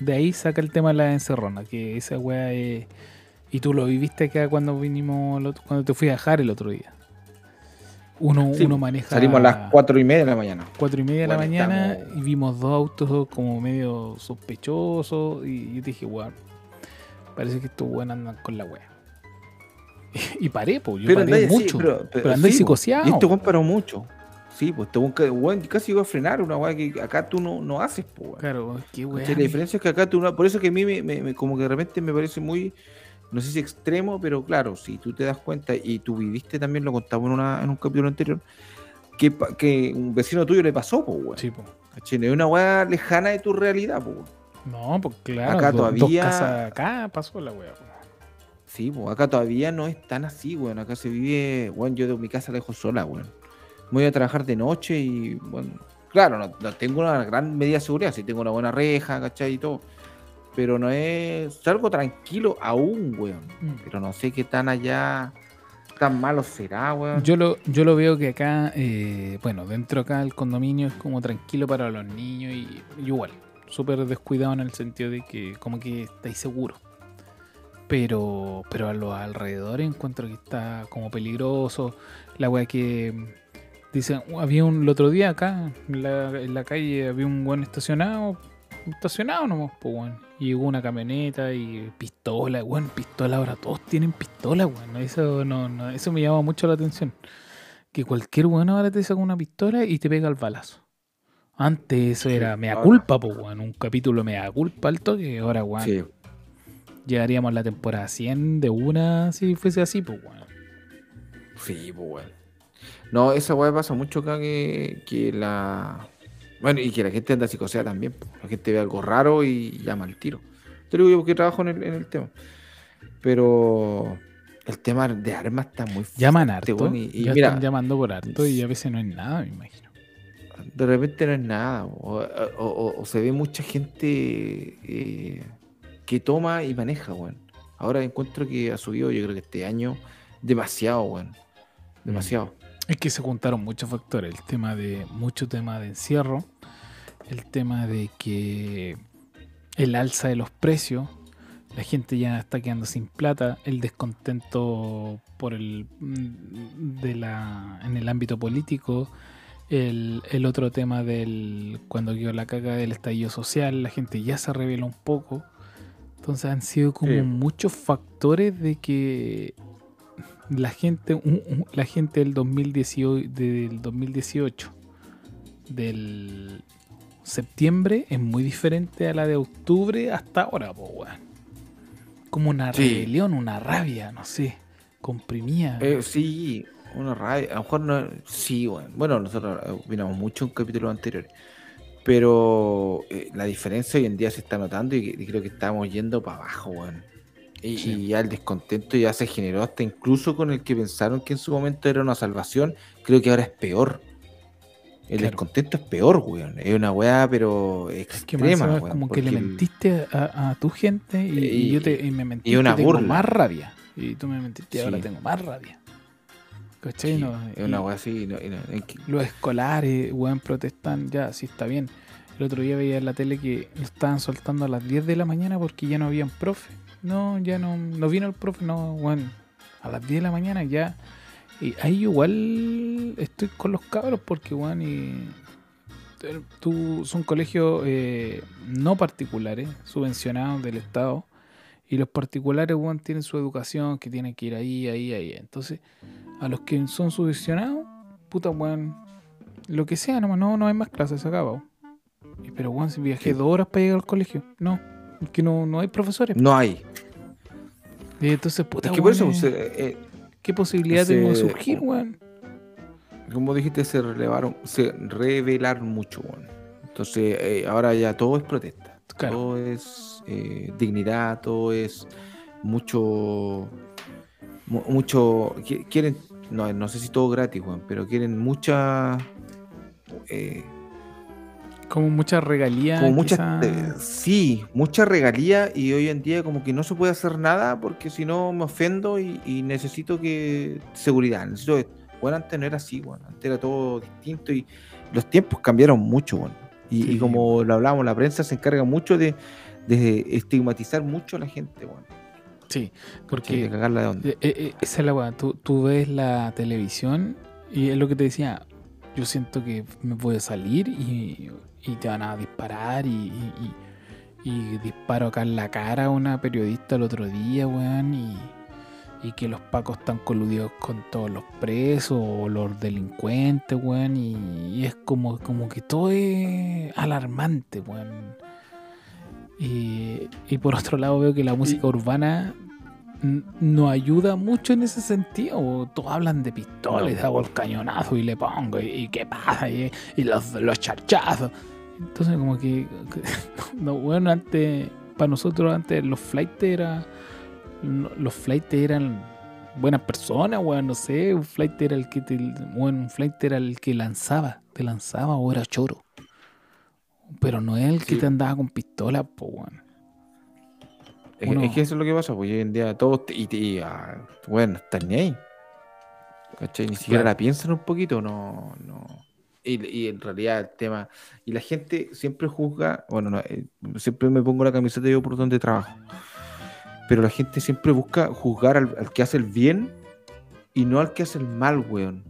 Speaker 1: de ahí saca el tema de la encerrona, que esa weá es... Y tú lo viviste acá cuando vinimos, cuando te fui a dejar el otro día. Uno,
Speaker 2: Sí,
Speaker 1: uno maneja...
Speaker 2: Salimos a las cuatro y media de la mañana.
Speaker 1: cuatro y media de la mañana
Speaker 2: estamos-
Speaker 1: y vimos dos autos como medio sospechosos y yo dije, weón, parece que estos weón andan con la wea. Y paré, pues, yo
Speaker 2: Pero
Speaker 1: paré
Speaker 2: así,
Speaker 1: mucho.
Speaker 2: pero-
Speaker 1: pero
Speaker 2: pero sí,
Speaker 1: psicoseado.
Speaker 2: Y este weón paró mucho. Sí, pues este weón, ca- weón casi iba a frenar una weá que acá tú no, no haces, pues, weón.
Speaker 1: Claro, qué.
Speaker 2: ¿Cachai? La diferencia es que acá tú no, por eso que a mí me, me- me- como que de repente me parece muy, no sé si extremo, pero claro, si tú te das cuenta y tú viviste también, lo contamos en, una, en un capítulo anterior, que, un vecino tuyo le pasó, pues, weón.
Speaker 1: Sí.
Speaker 2: No Es una weá lejana de tu realidad, pues.
Speaker 1: No, pues claro,
Speaker 2: Acá
Speaker 1: do- dos
Speaker 2: todavía-
Speaker 1: casas acá pasó la weá. po.
Speaker 2: Sí, pues acá todavía no es tan así, weón. Acá se vive, weón, yo de mi casa la dejo sola, weón. Voy a trabajar de noche y, bueno, claro, no, no tengo una gran medida de seguridad, sí tengo una buena reja, ¿cachai? Y todo. Pero no es, salgo tranquilo aún, weón.
Speaker 1: Mm.
Speaker 2: Pero no sé qué tan allá, tan malo será, weón.
Speaker 1: Yo lo, yo lo veo que acá, eh, bueno, dentro acá el condominio es como tranquilo para los niños y, y igual, súper descuidado en el sentido de que como que estáis seguros. Pero, pero a los alrededores encuentro que está como peligroso. La weá que dicen, "Uh, había un el otro día acá en la, en la calle, había un buen estacionado, estacionado nomás, pues weón. Y llegó una camioneta y pistola, weón, pistola, ahora todos tienen pistola, weón. Eso no, no, eso me llama mucho la atención. Que cualquier weón ahora te saca una pistola y te pega el balazo. Antes eso
Speaker 2: Sí,
Speaker 1: era mea
Speaker 2: ahora-
Speaker 1: culpa, pues weón. Un capítulo mea culpa al toque, ahora weón.
Speaker 2: Sí,
Speaker 1: Llegaríamos a la temporada 100 de una si fuese así, pues weón.
Speaker 2: sí, pues, weón. No, esa weá pasa mucho acá que, que la. Bueno, y que la gente anda psicosea también. La gente ve algo raro y llama al tiro. Te lo digo yo porque trabajo en el, en el tema. Pero el tema de armas está muy fuerte.
Speaker 1: Llaman harto.
Speaker 2: weón, y, y
Speaker 1: ya
Speaker 2: mira,
Speaker 1: están llamando por harto y a veces no es nada, me imagino.
Speaker 2: de repente no es nada. O, o- o- o se ve mucha gente eh, que toma y maneja, weón. Ahora encuentro que ha subido, yo creo que este año, demasiado, weón. Demasiado.
Speaker 1: Es que se juntaron muchos factores. El tema de. Mucho tema de encierro. El tema de que. El alza de los precios. La gente ya está quedando sin plata. El descontento por el. mm, de la. en el ámbito político. El, el otro tema del. cuando quedó la caga del estallido social. La gente ya se revela un poco. Entonces han sido como
Speaker 2: Sí.
Speaker 1: muchos factores de que la gente, la gente del 2018, del 2018, del septiembre, es muy diferente a la de octubre hasta ahora, po, weón. Como una
Speaker 2: Sí.
Speaker 1: rebelión, una rabia, no sé, comprimida.
Speaker 2: Eh, sí, Una rabia. A lo mejor no. Sí, bueno. Bueno, nosotros opinamos mucho en capítulos anteriores. Pero eh, la diferencia hoy en día se está notando y, y creo que estamos yendo para abajo, weón. Y,
Speaker 1: Sí.
Speaker 2: y ya el descontento ya se generó hasta incluso con el que pensaron que en su momento era una salvación. Creo que ahora es peor. El
Speaker 1: Claro.
Speaker 2: descontento es peor, weón. Es una weá, pero
Speaker 1: Es que más
Speaker 2: extrema,
Speaker 1: es
Speaker 2: weón,
Speaker 1: como que le mentiste a, a tu gente y, y
Speaker 2: Y-
Speaker 1: yo te, y me mentiste
Speaker 2: una
Speaker 1: y tengo
Speaker 2: burla.
Speaker 1: más rabia. Y tú me mentiste y ahora
Speaker 2: Sí.
Speaker 1: tengo más rabia. ¿Cachai?
Speaker 2: Sí,
Speaker 1: No,
Speaker 2: es una weá así. no- no-
Speaker 1: los escolares, weón, protestan, ya, sí está bien. El otro día veía en la tele que lo estaban soltando a las 10 de la mañana porque ya no habían profe. No, ya no, no vino el profe, no, weón. A las 10 de la mañana ya. Y ahí igual estoy con los cabros porque, weón, y tú son colegios eh, no particulares, subvencionados del Estado. Y los particulares, weón, tienen su educación, que tienen que ir ahí, ahí, ahí. Entonces, a los que son subvencionados, puta, weón, lo que sea, nomás, no, no hay más clases, se acaba. Pero, weón, si viajé dos horas para llegar al colegio, no, que no, no hay profesores.
Speaker 2: no hay.
Speaker 1: Y entonces, puta,
Speaker 2: Es que por eso, se-
Speaker 1: eh, ¿qué posibilidad tengo de surgir, weón?
Speaker 2: como dijiste, se relevaron, se revelaron mucho, weón. Entonces, eh, ahora ya todo es protesta.
Speaker 1: Claro.
Speaker 2: Todo es eh, dignidad, todo es mucho. mu- mucho. qui- Quieren. No, no sé si todo gratis, weón, pero quieren mucha.
Speaker 1: Como mucha regalía.
Speaker 2: como mucha. eh, sí, mucha regalía y hoy en día como que no se puede hacer nada porque si no me ofendo y, y necesito que. seguridad. Necesito. Bueno, antes no era así, weón. Antes era todo distinto y los tiempos cambiaron mucho, weón. Y,
Speaker 1: Sí.
Speaker 2: y como lo hablábamos, la prensa se encarga mucho de, de estigmatizar mucho a la gente, weón.
Speaker 1: Sí,
Speaker 2: De
Speaker 1: porque
Speaker 2: cagarla de onda.
Speaker 1: Eh, eh, eh, esa es la weá. Tú, tú ves la televisión y es lo que te decía. Yo siento que me voy a salir y, y te van a disparar y, y- y- y disparo acá en la cara a una periodista el otro día, weón. Y, y que los pacos están coludidos con todos los presos o los delincuentes, weón. Y, es como, como que todo es alarmante, weón. Y, y por otro lado veo que la música urbana no ayuda mucho en ese sentido. Todos hablan de pistolas,
Speaker 2: No.
Speaker 1: hago el cañonazo y le pongo, y, y qué pasa, y, y los, los charchazos. Entonces, como que, que- no, bueno, antes, para nosotros, antes los flights era, los flights eran buenas personas, weón, no sé, un flight era el que te, bueno, un flight era el que lanzaba, te lanzaba o era choro. Pero no es el que te andaba con pistola, po, weón.
Speaker 2: Es, que eso es lo que pasa, pues hoy en día todos, te- y, te- y, ah, bueno, están ni ahí. ¿Cachai? Ni siquiera
Speaker 1: Claro.
Speaker 2: la piensan un poquito, no, no. Y, y en realidad el tema, y la gente siempre juzga, bueno, no, eh, siempre me pongo la camiseta yo por donde trabajo, pero la gente siempre busca juzgar al, al que hace el bien y no al que hace el mal, weón.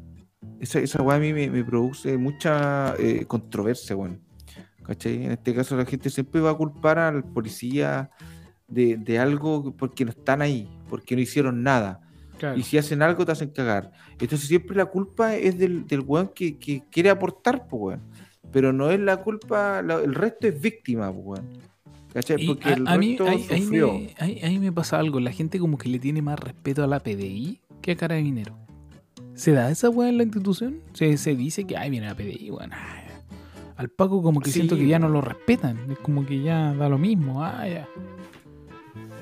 Speaker 2: Esa, esa weá a mí me, me produce mucha eh, controversia, weón. ¿Cachai? En este caso la gente siempre va a culpar al policía de, de algo porque no están ahí, porque no hicieron nada. Y si hacen algo te hacen cagar. Entonces siempre la culpa es del, del weón que, que quiere aportar, pues weón. Pero no es la culpa, la- el resto es víctima, pues weón. ¿Cachai? Porque
Speaker 1: a,
Speaker 2: el
Speaker 1: a mí
Speaker 2: resto
Speaker 1: ahí, ahí
Speaker 2: sufrió.
Speaker 1: me, ahí- ahí me pasa algo. La gente como que le tiene más respeto a la PDI que a Carabinero. ¿Se da esa weá en la institución? Se, se dice que, ay, viene la PDI, weón. Al Paco como que
Speaker 2: Sí,
Speaker 1: siento que ya no lo respetan. Es como que ya da lo mismo. Ah, ya.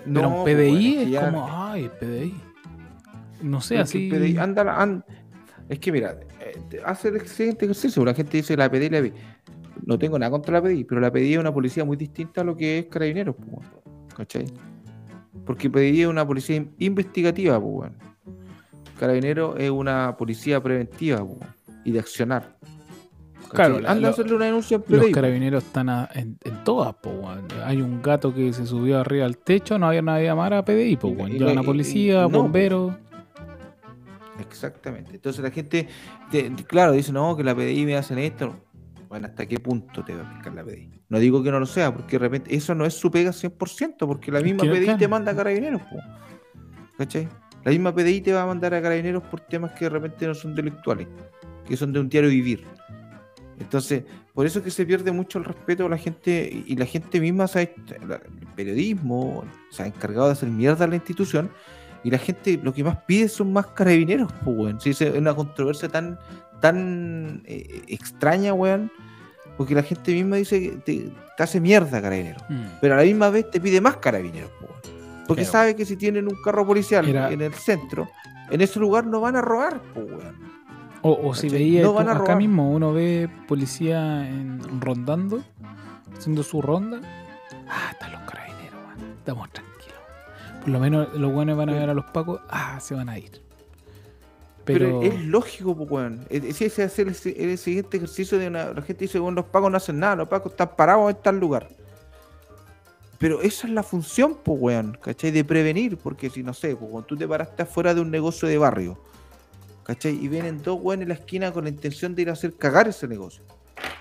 Speaker 1: Pero
Speaker 2: No,
Speaker 1: un
Speaker 2: pues,
Speaker 1: PDI
Speaker 2: que
Speaker 1: es
Speaker 2: ya-
Speaker 1: como, ay, PDI. No sé,
Speaker 2: Pero
Speaker 1: así.
Speaker 2: que PDI anda, an- es que mira, eh, hace el siguiente ejercicio. La gente dice la PDI, la PDI. No tengo nada contra la PDI, pero la PDI es una policía muy distinta a lo que es Carabineros, pues. ¿cachai? Porque PDI es una policía in- investigativa, pues. Carabinero es una policía preventiva pues, y de accionar.
Speaker 1: Claro, la-
Speaker 2: anda a hacerle una denuncia en
Speaker 1: Los
Speaker 2: PDI. pues.
Speaker 1: carabineros están a- en, en todas, po, weón. Hay un gato que se subió arriba al techo, no había nadie más a PDI, po, weón. Llaman a policía,
Speaker 2: no,
Speaker 1: bomberos.
Speaker 2: Exactamente. Entonces la gente, te- claro, dice, no, que la PDI me hacen esto. Bueno, ¿hasta qué punto te va a pescar la PDI? No digo que no lo sea, porque de repente eso no es su pega 100%, porque la misma
Speaker 1: no,
Speaker 2: PDI te manda a carabineros. po. ¿Cachai? La misma PDI te va a mandar a carabineros por temas que de repente no son delictuales, que son de un diario vivir. Entonces, por eso es que se pierde mucho el respeto a la gente y la gente misma, se ha el periodismo se ha encargado de hacer mierda a la institución Y la gente lo que más pide son más carabineros, pues, weón. Si es una controversia tan, tan eh, extraña, weón. Porque la gente misma dice que te, te hace mierda carabineros.
Speaker 1: Mm.
Speaker 2: Pero a la misma vez te pide más carabineros, po, weón. Porque
Speaker 1: Pero-
Speaker 2: sabe que si tienen un carro policial
Speaker 1: Era-
Speaker 2: en el centro, en ese lugar no van a robar, pues, weón.
Speaker 1: O, o si veía
Speaker 2: No
Speaker 1: tú
Speaker 2: van a
Speaker 1: acá
Speaker 2: robar.
Speaker 1: mismo, uno ve policía en- rondando, haciendo su ronda. Ah, están los carabineros, weón. Estamos tranquilos. Por lo menos los buenos van a ver a los pacos, ah, se van a ir.
Speaker 2: Pero,
Speaker 1: Pero,
Speaker 2: es lógico, pues, weón. Es ese es el, el siguiente ejercicio de una. La gente dice, bueno, los pacos no hacen nada, los pacos están parados en tal lugar. Pero esa es la función, pues, weón, ¿cachai? De prevenir, porque si no sé, pues, cuando tú te paraste afuera de un negocio de barrio, ¿cachai? Y vienen dos weón en la esquina con la intención de ir a hacer cagar ese negocio.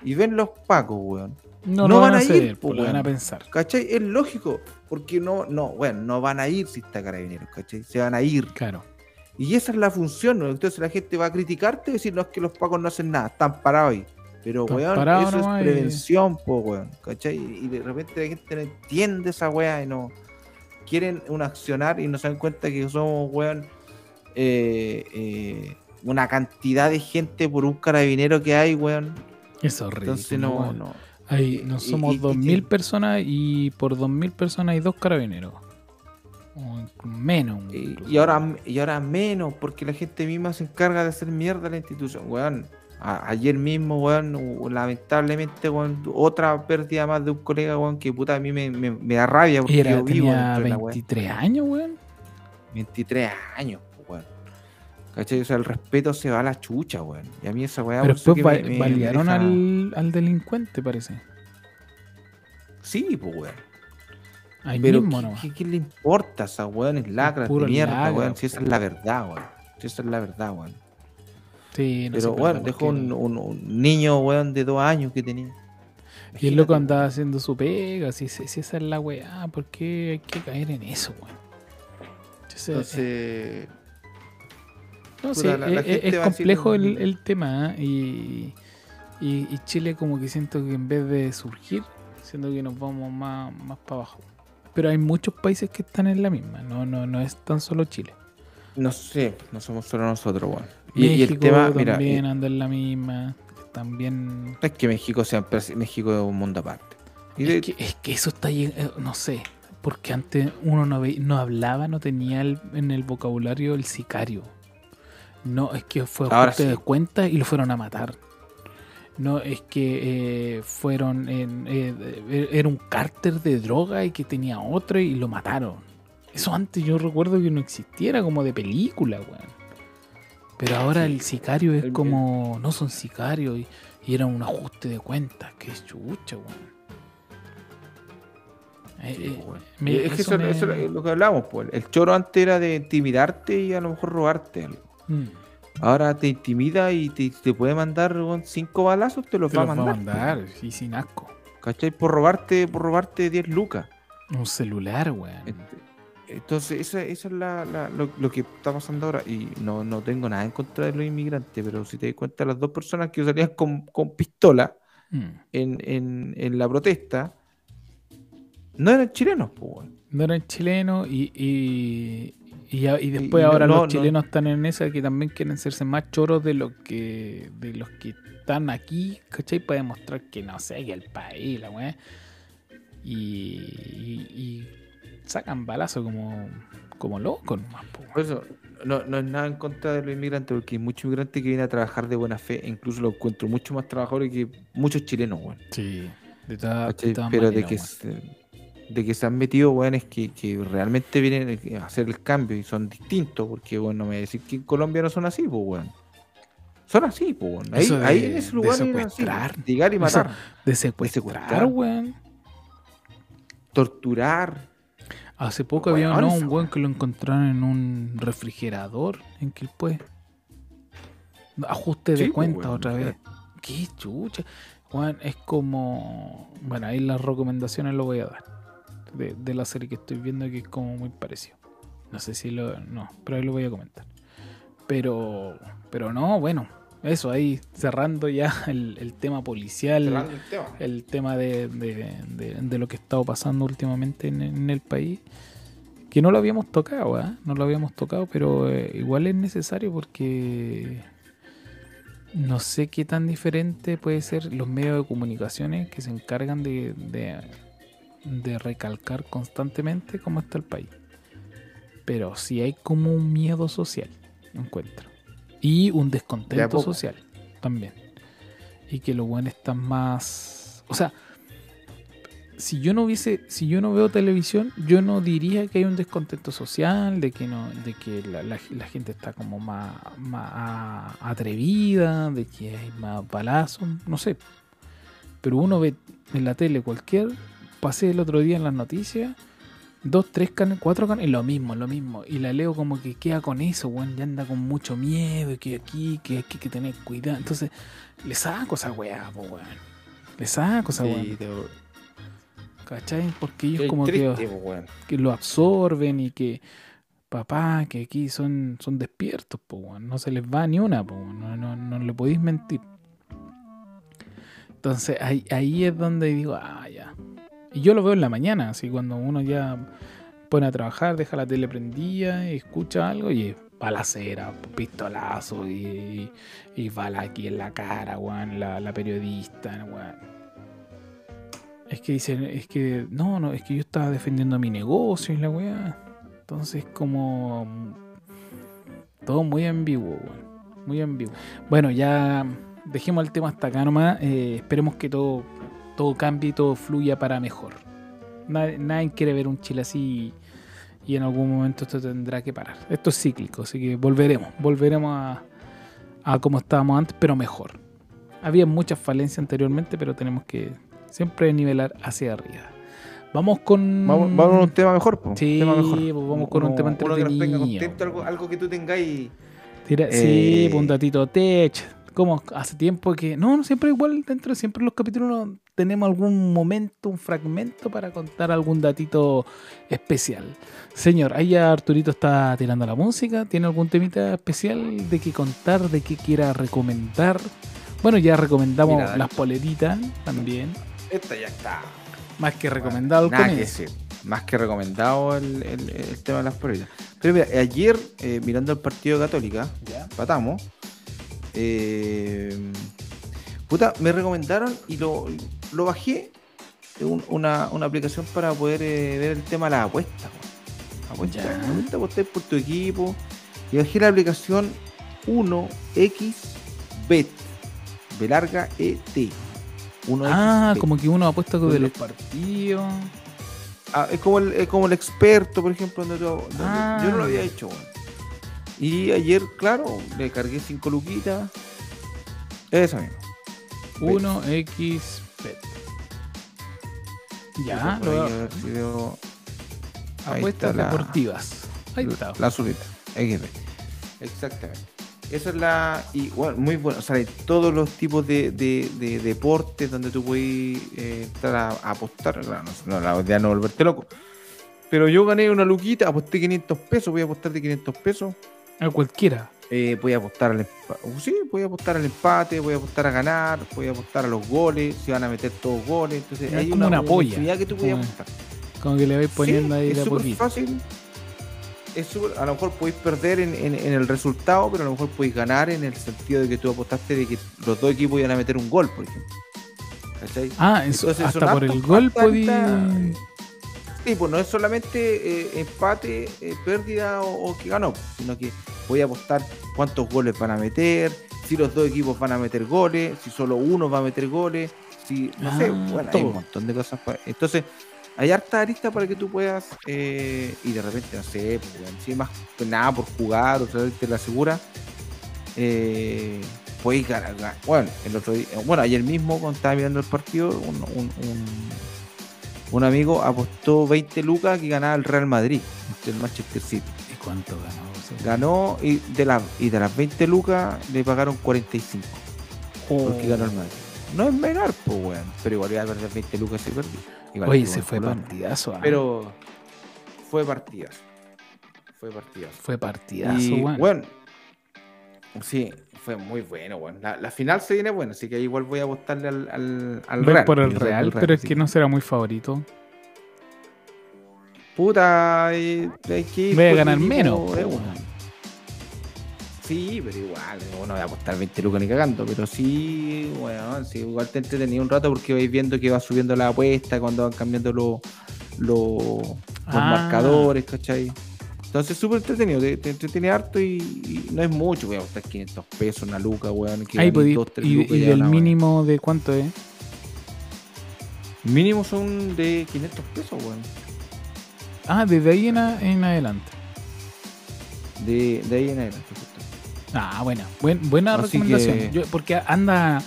Speaker 2: Y ven los pacos, weón.
Speaker 1: no,
Speaker 2: no van
Speaker 1: van a hacer,
Speaker 2: ir,
Speaker 1: pues, van a pensar.
Speaker 2: ¿Cachai? Es lógico, porque no, no, bueno, no van a ir si está carabineros, ¿cachai? Se van a ir.
Speaker 1: Claro.
Speaker 2: Y esa es la función, ¿no? Entonces la gente va a criticarte y decir, no es que los pacos no hacen nada, están parados ahí. Pero,
Speaker 1: Están
Speaker 2: weón, eso es
Speaker 1: y-
Speaker 2: prevención, po, weón, ¿cachai? Y de repente la gente no entiende esa weá y no quieren un accionar y no se dan cuenta que somos, weón, eh, eh, una cantidad de gente por un carabinero que hay, weón.
Speaker 1: Es horrible.
Speaker 2: Entonces no, no.
Speaker 1: Hay, no somos
Speaker 2: y- y
Speaker 1: 2.000
Speaker 2: que-
Speaker 1: personas y por 2.000 personas hay dos carabineros. O menos.
Speaker 2: Y,
Speaker 1: incluso.
Speaker 2: y ahora, y ahora menos, porque la gente misma se encarga de hacer mierda a la institución, weón. A- ayer mismo, weón, lamentablemente, weón, otra pérdida más de un colega, weón, que puta a mí me, me- me da rabia porque
Speaker 1: Era,
Speaker 2: yo vivo
Speaker 1: tenía
Speaker 2: dentro de la weá.
Speaker 1: 23 años, weón.
Speaker 2: 23 años, weón. ¿Cachai? O sea, el respeto se va a la chucha, weón. Y a mí esa weá.
Speaker 1: Pero después
Speaker 2: que
Speaker 1: ba-
Speaker 2: me- me
Speaker 1: balearon
Speaker 2: deja-
Speaker 1: al, al delincuente, parece.
Speaker 2: Sí, pues, weón.
Speaker 1: Ahí
Speaker 2: Pero
Speaker 1: mismo
Speaker 2: ¿qué,
Speaker 1: nomás.
Speaker 2: qué- qué le importa a esa weón? Es lacra, de mierda, weón. Si esa es la verdad, weón. Si esa es la verdad, weón.
Speaker 1: Sí, no
Speaker 2: Pero,
Speaker 1: sé,
Speaker 2: weón, dejó un, un- un niño, weón, de dos años que tenía.
Speaker 1: Y el loco
Speaker 2: Imagínate,
Speaker 1: andaba haciendo su pega, si, si, si esa es la weá, ¿por qué hay que caer en eso, weón? Entonces,
Speaker 2: Entonces,
Speaker 1: no,
Speaker 2: puta,
Speaker 1: sí,
Speaker 2: la- la
Speaker 1: es-
Speaker 2: decir
Speaker 1: complejo el, el tema ¿eh? y, y, y Chile como que siento que en vez de surgir, siento que nos vamos más, más para abajo. Pero hay muchos países que están en la misma, no, no, no es tan solo Chile.
Speaker 2: no sé, no somos solo nosotros, weón. Y, y
Speaker 1: México
Speaker 2: el tema, mira,
Speaker 1: también
Speaker 2: eh,
Speaker 1: anda en la misma, también...
Speaker 2: es que México sea México es un mundo aparte. Y de-
Speaker 1: Es que, es que eso está eh, no sé, porque antes uno no, ve- no hablaba, no tenía el- en el vocabulario el sicario. No, es que fue
Speaker 2: Ahora
Speaker 1: ajuste
Speaker 2: sí.
Speaker 1: de cuenta y lo fueron a matar. No, es que eh, fueron en, eh, eh, era un cárter de droga y que tenía otro y lo mataron. Eso antes yo recuerdo que no existiera como de película, weón. Pero ahora
Speaker 2: Sí.
Speaker 1: el sicario es
Speaker 2: El-
Speaker 1: como, no son sicarios y, y era un ajuste de cuentas. Qué chucha, weón. Eh,
Speaker 2: Sí,
Speaker 1: eh, me-
Speaker 2: es que
Speaker 1: eso
Speaker 2: eso,
Speaker 1: me-
Speaker 2: eso es lo que hablamos, pues. El choro antes era de intimidarte y a lo mejor robarte algo.
Speaker 1: Mm,
Speaker 2: Ahora te intimida y te, te puede mandar cinco balazos, te los
Speaker 1: te
Speaker 2: va
Speaker 1: va a
Speaker 2: mandar.
Speaker 1: mandar, y sin asco.
Speaker 2: ¿Cachai? Por robarte, por robarte 10 lucas.
Speaker 1: Un celular, weón.
Speaker 2: Entonces, esa es la, la- lo, lo que está pasando ahora. Y no, no tengo nada en contra de los inmigrantes, pero si te das cuenta, las dos personas que salían con, con pistola
Speaker 1: Mm.
Speaker 2: en, en, en la protesta no eran chilenos, pues, weón.
Speaker 1: No eran chilenos y, y, y, ya- y después
Speaker 2: y
Speaker 1: ahora
Speaker 2: no-
Speaker 1: los
Speaker 2: no-
Speaker 1: chilenos están en esa que también quieren hacerse más choros de lo que de los que están aquí, ¿cachai? Para demostrar que no sé, que el país, la weá. Y, y, sacan balazo como, como locos nomás, po,
Speaker 2: Por eso, no, no es nada en contra de los inmigrantes, porque hay muchos inmigrantes que vienen a trabajar de buena fe, e incluso lo encuentro mucho más trabajadores que muchos chilenos, weón.
Speaker 1: Sí, de,
Speaker 2: Pero de que, de que se han metido, weón, es que, que realmente vienen a hacer el cambio y son distintos, porque, bueno, no me voy a decir que en Colombia no son así, pues, weón. Son así, pues, weón. Ahí,
Speaker 1: de-
Speaker 2: en ese
Speaker 1: de
Speaker 2: lugar eran así,
Speaker 1: secuestrar.
Speaker 2: llegar y matar,
Speaker 1: De secuestrar,
Speaker 2: secuestrar.
Speaker 1: weón.
Speaker 2: torturar.
Speaker 1: Hace poco había ¿no? un weón que lo encontraron en un refrigerador en Quilpué. Ajuste de
Speaker 2: Sí, pues,
Speaker 1: cuenta
Speaker 2: weón,
Speaker 1: otra vez. Qué chucha. Weón, es como. Bueno, ahí las recomendaciones lo voy a dar. De, de la serie que estoy viendo que es como muy parecido. No sé si lo. No, pero ahí lo voy a comentar. Pero. Pero no, bueno. Eso, ahí cerrando ya el, el tema policial
Speaker 2: Cerrando el tema.
Speaker 1: el tema de, de- lo que ha estado pasando últimamente en, en el país, Que no lo habíamos tocado, ¿ah? No lo habíamos tocado, pero eh, igual es necesario porque no sé qué tan diferente puede ser los medios de comunicaciones que se encargan de, de, recalcar constantemente cómo está el país. Pero sí hay como un miedo social, encuentro. Y un descontento social también. Y que los buenos están más. O sea, si yo no hubiese, si yo no veo televisión, yo no diría que hay un descontento social, de que no, de que la, la- la gente está como más, más atrevida, de que hay más balazos, no sé. Pero uno ve en la tele cualquier, pasé el otro día en las noticias, dos, tres canales, cuatro canales, y lo mismo, lo mismo. Y la leo como que queda con eso, weón, ya anda con mucho miedo, y que aquí, que hay que tener cuidado. Entonces, le saco esa weá, weón. Le saco esa weá.
Speaker 2: Sí, te-
Speaker 1: ¿Cachai? Porque ellos
Speaker 2: Qué
Speaker 1: como
Speaker 2: triste,
Speaker 1: que,
Speaker 2: po, weón.
Speaker 1: que lo absorben y que, papá, que aquí son, son despiertos, po, weón. no se les va ni una, po, weón. no, no, no le podéis mentir. Entonces ahí, ahí es donde digo, ah, ya. Y yo lo veo en la mañana, así cuando uno ya pone a trabajar, deja la tele prendida escucha algo y balacera, pistolazo y, y bala aquí en la cara, weón, la, la periodista, weón. Es que dicen, es que, no, no, es que yo estaba defendiendo mi negocio y la weá. Entonces como todo muy ambiguo, weón. Muy ambiguo. Bueno, ya dejemos el tema hasta acá nomás. eh, esperemos que todo, todo cambie y todo fluya para mejor. Nadie, nadie quiere ver un Chile así y en algún momento esto tendrá que parar. Esto es cíclico, así que volveremos. Volveremos a, a como estábamos antes, pero mejor. Había muchas falencias anteriormente, pero tenemos que siempre nivelar hacia arriba. Vamos con.
Speaker 2: Vamos, vamos a un tema mejor, po.
Speaker 1: Sí,
Speaker 2: tema mejor.
Speaker 1: pues vamos con un tema
Speaker 2: Uno que
Speaker 1: entretenido.
Speaker 2: contento, algo, algo que tú tengáis.
Speaker 1: Tira-
Speaker 2: Eh,
Speaker 1: Sí, un datito tech. Como hace tiempo que. No, no siempre igual dentro, siempre los capítulos tenemos algún momento, un fragmento para contar algún datito especial. Señor, ahí ya Arturito está tirando la música. ¿Tiene algún temita especial de qué contar, de qué quiera recomendar? Bueno, ya recomendamos
Speaker 2: Mira,
Speaker 1: las poleritas también.
Speaker 2: Esta ya está.
Speaker 1: Más que recomendado al
Speaker 2: Nada que. Más que recomendado el, el- el tema de las pruebas. Pero mira, ayer, eh, mirando el partido de Católica,
Speaker 1: Ya.
Speaker 2: patamos. eh, puta, me recomendaron y lo, lo bajé. un- una, una aplicación para poder eh, ver el tema de las apuestas. Apuestas, apostar por tu equipo. Y bajé la aplicación 1xBet. B larga ET. 1X
Speaker 1: Ah, como que uno apuesta de los partidos.
Speaker 2: Ah, es, como el, es como el experto, por ejemplo, donde, yo- donde
Speaker 1: Ah.
Speaker 2: yo no lo había hecho. Y ayer, claro, le cargué 5 luquitas. Esa misma.
Speaker 1: 1x bet. Ya,
Speaker 2: Por ahí,
Speaker 1: lo
Speaker 2: a
Speaker 1: apuestas deportivas. Ahí está.
Speaker 2: La subida. XB. Exactamente. Esa es la. Bueno, muy bueno. O sea, hay todos los tipos de, de- de deportes donde tú puedes eh, estar a, a apostar. No, no, la idea no volverte loco. Pero yo gané una luquita, aposté 500 pesos. Voy a apostar de 500 pesos.
Speaker 1: A cualquiera.
Speaker 2: Eh, voy a apostar al empate. Sí, voy a apostar al empate, voy a apostar a ganar, voy a apostar a los goles, si van a meter todos goles. Entonces,
Speaker 1: Es
Speaker 2: hay
Speaker 1: como una polla.
Speaker 2: infinidad que tú puedes
Speaker 1: Como-
Speaker 2: apostar.
Speaker 1: Como que le vais poniendo
Speaker 2: Sí,
Speaker 1: ahí
Speaker 2: es
Speaker 1: de a
Speaker 2: súper
Speaker 1: poquito.
Speaker 2: fácil. Es a lo mejor podéis perder en, en- en el resultado, pero a lo mejor podéis ganar en el sentido de que tú apostaste de que los dos equipos iban a meter un gol, por ejemplo. ¿Cachai?
Speaker 1: Ah, eso,
Speaker 2: Entonces,
Speaker 1: hasta por el gol
Speaker 2: hartas-
Speaker 1: podí.
Speaker 2: Sí, pues no es solamente eh, empate, eh, pérdida o, o que ganó, sino que voy a apostar cuántos goles van a meter, si los dos equipos van a meter goles, si solo uno va a meter goles, si no sé,
Speaker 1: Ah,
Speaker 2: bueno, hay un montón de cosas. Entonces, hay harta arista para que tú puedas eh, y de repente, no sé, pues, que nada por jugar o sea, te la asegura, eh, podéis ganar. ganar. Bueno, el otro día, bueno, ayer mismo cuando estaba mirando el partido, un, un- un- un amigo apostó 20 lucas que ganaba el Real Madrid, el Manchester City.
Speaker 1: ¿Y cuánto ganó?
Speaker 2: Ganó y de, la, y de las 20 lucas le pagaron 45 porque ganó el Madrid. No es menor, pues, weón. Pero igual iba a perder 20 lucas si perdí. Igual
Speaker 1: Oye, se fue partidazo. ah.
Speaker 2: Pero fue partidazo. Fue partidazo.
Speaker 1: Fue partidazo,
Speaker 2: Y,
Speaker 1: weón.
Speaker 2: bueno, sí, fue muy bueno, weón. La, la final se viene buena, así que igual voy a apostarle al, al, al Real.
Speaker 1: por el Real, pero es
Speaker 2: sí.
Speaker 1: que no será muy favorito.
Speaker 2: Puta, eh, que
Speaker 1: Voy a
Speaker 2: por
Speaker 1: ganar menos,
Speaker 2: uno.
Speaker 1: weón.
Speaker 2: Sí, pero igual, no voy a apostar 20 lucas ni cagando, pero sí, bueno, sí, igual te entretenido un rato porque vais viendo que va subiendo la apuesta cuando van cambiando los los los
Speaker 1: Ah.
Speaker 2: marcadores, ¿cachai? Entonces súper entretenido, te, te entretiene harto y, y no es mucho, voy a apostar 500 pesos, una luca, weón. que
Speaker 1: Ahí podí-
Speaker 2: dos, tres
Speaker 1: y,
Speaker 2: lucas
Speaker 1: y
Speaker 2: una buena.
Speaker 1: mínimo de cuánto es.
Speaker 2: Mínimo son de 500 pesos, weón.
Speaker 1: Ah, desde ahí en, a- en adelante.
Speaker 2: De, de ahí en adelante, justo.
Speaker 1: Ah, buena, buen- buena
Speaker 2: Así
Speaker 1: recomendación.
Speaker 2: que-
Speaker 1: Yo- porque anda,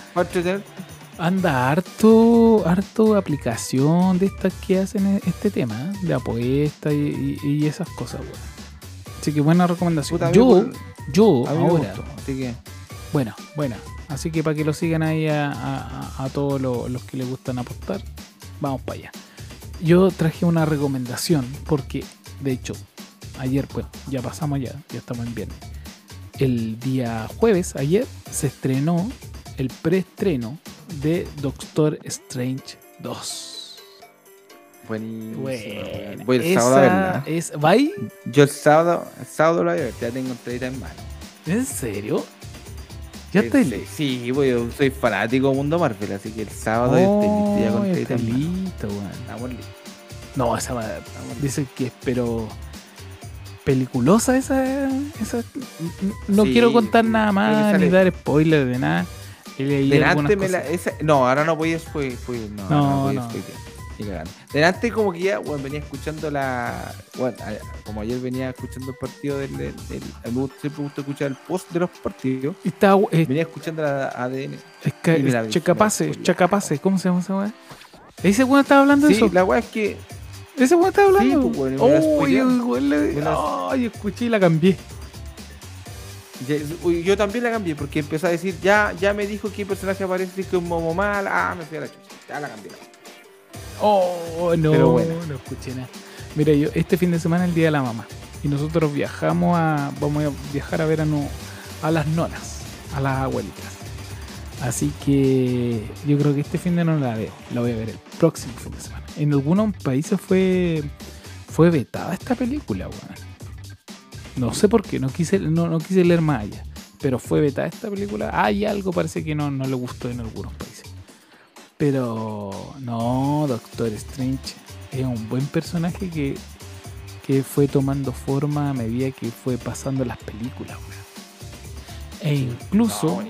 Speaker 1: anda harto, harto aplicación de estas que hacen e- este tema, ¿eh? de apuestas y, y- y esas cosas, weón. Así que buena recomendación.
Speaker 2: puta,
Speaker 1: yo, yo ahora,
Speaker 2: gustó, así que...
Speaker 1: Buena, buena. Así que para que lo sigan ahí a, a- a- a todos lo- los que les gustan apostar, vamos para allá. Yo traje una recomendación porque, de hecho, ayer, pues, ya pasamos ya, ya estamos en viernes. El día jueves, ayer, se estrenó el preestreno de Doctor Strange 2.
Speaker 2: Buenísimo.
Speaker 1: Bueno,
Speaker 2: Voy el sábado a
Speaker 1: esa
Speaker 2: verla.
Speaker 1: es. ¿Va ahí?
Speaker 2: Yo el sábado, el sábado la voy a ver, ya tengo entradita en mano.
Speaker 1: ¿En serio? Ya
Speaker 2: Sí,
Speaker 1: está
Speaker 2: sí, Sí, pues yo soy fanático de Mundo Marvel, así que el sábado
Speaker 1: Oh,
Speaker 2: estoy ya con
Speaker 1: está
Speaker 2: en mano.
Speaker 1: listo, weón.
Speaker 2: Estamos listos.
Speaker 1: No, esa va- dice que es pero peliculosa esa, esa no
Speaker 2: Sí,
Speaker 1: quiero contar nada más ni dar spoiler de nada. He leído algunas
Speaker 2: Delante me la, esa, no, ahora no voy a spoiler, no,
Speaker 1: No,
Speaker 2: no voy
Speaker 1: no.
Speaker 2: a spoiler, ni cagando. Delante como que ya, bueno, venía escuchando la, bueno, como ayer venía escuchando el partido del, siempre me gusta escuchar el post de los partidos,
Speaker 1: Está es,
Speaker 2: venía escuchando la ADN.
Speaker 1: es
Speaker 2: la
Speaker 1: es
Speaker 2: vi,
Speaker 1: Chacapase,
Speaker 2: la.
Speaker 1: Chacapase, ¿cómo se llama esa weá? Ese weón estaba hablando de
Speaker 2: Sí,
Speaker 1: eso.
Speaker 2: la weá es que
Speaker 1: Ese weón estaba hablando.
Speaker 2: Sí, pues, la
Speaker 1: oh, yo, le- escuché y la cambié.
Speaker 2: Yo también la cambié porque empezó a decir, ya, ya me dijo qué personaje aparece como mal, ah, me fui a la chucha, ya la cambié.
Speaker 1: Oh, no,
Speaker 2: Pero bueno.
Speaker 1: no escuché nada. Mira, yo este fin de semana es el día de la mamá. Y nosotros viajamos a. Vamos a viajar a ver a, no- a las nonas, a las abuelitas. Así que yo creo que este fin de no la veo. La voy a ver el próximo fin de semana. En algunos países fue. Fue vetada esta película, weón. No sé por qué, no quise, no, no quise leer más allá. Pero fue vetada esta película. Hay algo, parece que no, no le gustó en algunos países. Pero no, Doctor Strange es un buen personaje que, que fue tomando forma a medida que fue pasando las películas, weón. E incluso,
Speaker 2: No,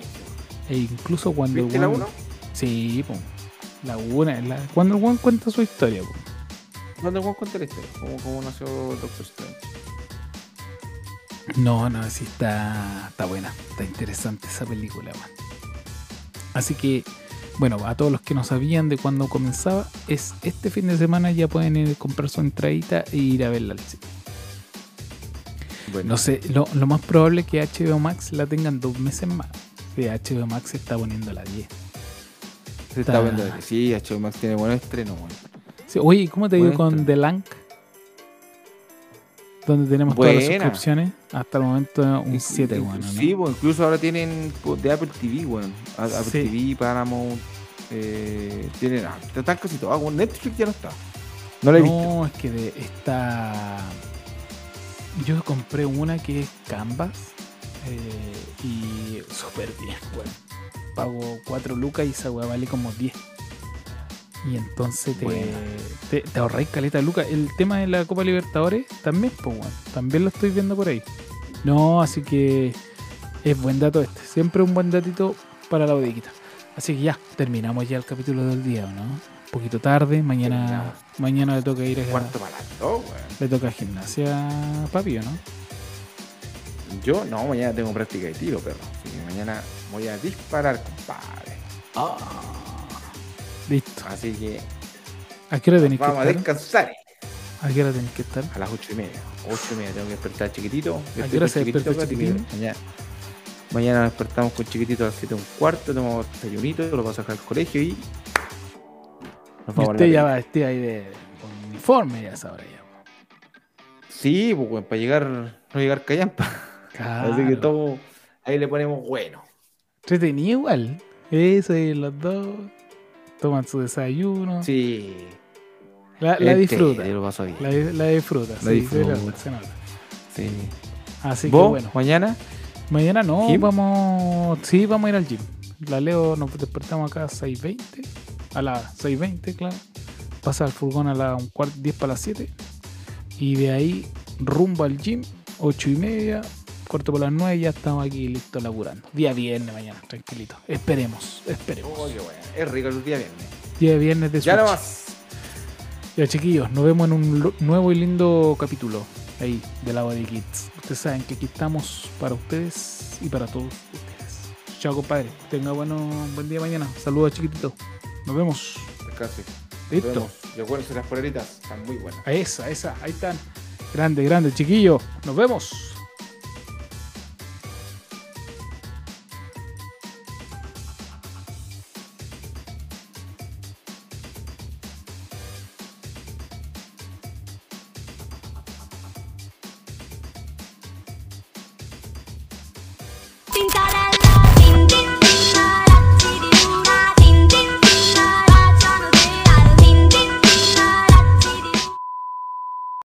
Speaker 1: e incluso cuando el
Speaker 2: ¿Viste la
Speaker 1: weón-
Speaker 2: 1?
Speaker 1: Sí, po. la una, la- cuando el weón cuenta su historia, po.
Speaker 2: ¿Dónde vamos a contar la historia? ¿Cómo, cómo nació Doctor Strange?
Speaker 1: No, no, sí está, está buena, está interesante esa película, man. Así que, bueno, a todos los que no sabían de cuándo comenzaba, es este fin de semana ya pueden ir a comprar su entradita e ir a verla al cine.
Speaker 2: Bueno,
Speaker 1: No sé, lo, lo más probable es que HBO Max la tengan dos meses más. Que HBO Max se está poniendo la 10.
Speaker 2: se está viendo. Sí, HBO Max tiene buenos estrenos, weón.
Speaker 1: Sí, oye, ¿y ¿cómo te digo
Speaker 2: Buen
Speaker 1: con
Speaker 2: estreno.
Speaker 1: The Lank? Donde tenemos todas las suscripciones. Hasta el momento un
Speaker 2: Inclu-
Speaker 1: 7,
Speaker 2: inclu-
Speaker 1: bueno, ¿no?
Speaker 2: Sí, pues, incluso ahora tienen pues, de Apple TV, weón. A- Apple
Speaker 1: Sí.
Speaker 2: TV, Paramount. Eh, tienen. Ah, están casi todas. weón. Netflix ya no está. No la he visto.
Speaker 1: No, es que de- está. Yo compré una que es Canvas eh, y súper bien, weón. Pago 4 lucas y esa weá vale como 10. Y entonces te, te, te ahorráis caleta de lucas. El tema de la Copa Libertadores también, pues. También lo estoy viendo por ahí. No, así que es buen dato este. Siempre un buen datito para la bodeguita. Así que ya, terminamos ya el capítulo del día, ¿o ¿no? Un poquito tarde, mañana, mañana le toca ir a
Speaker 2: Cuarto para las dos,
Speaker 1: le toca gimnasia a papi, ¿o ¿no?
Speaker 2: Yo, no, mañana tengo práctica de tiro, perro. Así que mañana voy a disparar, compadre.
Speaker 1: Ah. Listo.
Speaker 2: Así que
Speaker 1: ¿A qué hora tenéis que
Speaker 2: vamos a descansar.
Speaker 1: ¿A qué hora tenéis que estar?
Speaker 2: A las ocho y media. Ocho y media tengo que despertar chiquitito. Yo
Speaker 1: ¿A qué hora se
Speaker 2: chiquitito,
Speaker 1: chiquitín?
Speaker 2: Mañana, mañana nos despertamos con chiquitito a las siete y un cuarto, tomamos desayunito, lo vamos a sacar al colegio y. Nos
Speaker 1: Y
Speaker 2: vamos a
Speaker 1: usted
Speaker 2: la
Speaker 1: ya va vestido ahí de con uniforme ya sabrá ya.
Speaker 2: Sí, pues para llegar, no llegar callampa.
Speaker 1: Claro.
Speaker 2: Así que todo. Ahí le ponemos bueno.
Speaker 1: Entretenido igual. Eso y los dos toman su desayuno.
Speaker 2: Sí.
Speaker 1: La, la
Speaker 2: Este,
Speaker 1: disfruta.
Speaker 2: Lo paso bien.
Speaker 1: La, la disfruta.
Speaker 2: La
Speaker 1: sí, se
Speaker 2: disfruta.
Speaker 1: nota, se nota.
Speaker 2: Sí.
Speaker 1: Así que
Speaker 2: ¿Vos,
Speaker 1: bueno.
Speaker 2: mañana?
Speaker 1: Mañana no,
Speaker 2: ¿Gym?
Speaker 1: vamos. Sí, vamos a ir al gym. La Leo nos despertamos acá a 6.20. A las 6.20, claro. Pasa el furgón a las 10 para las 7. Y de ahí rumbo al gym, 8 y media. Cuarto para las 9 ya estamos aquí listos laburando. Día viernes mañana, tranquilito. Esperemos, esperemos.
Speaker 2: Oh, qué bueno. Es rico el día viernes.
Speaker 1: Día viernes de
Speaker 2: Ya
Speaker 1: Switch.
Speaker 2: nomás.
Speaker 1: Ya chiquillos, nos vemos en un nuevo y lindo capítulo ahí de la Body Kids. Ustedes saben que aquí estamos para ustedes y para todos ustedes. Chao compadre, tenga bueno, buen día mañana. Saludos chiquitito. Nos vemos. Listo.
Speaker 2: Y acuérdense, las poleritas están muy buenas.
Speaker 1: A esa, esa, ahí están. Grande, grande, chiquillo. Nos vemos.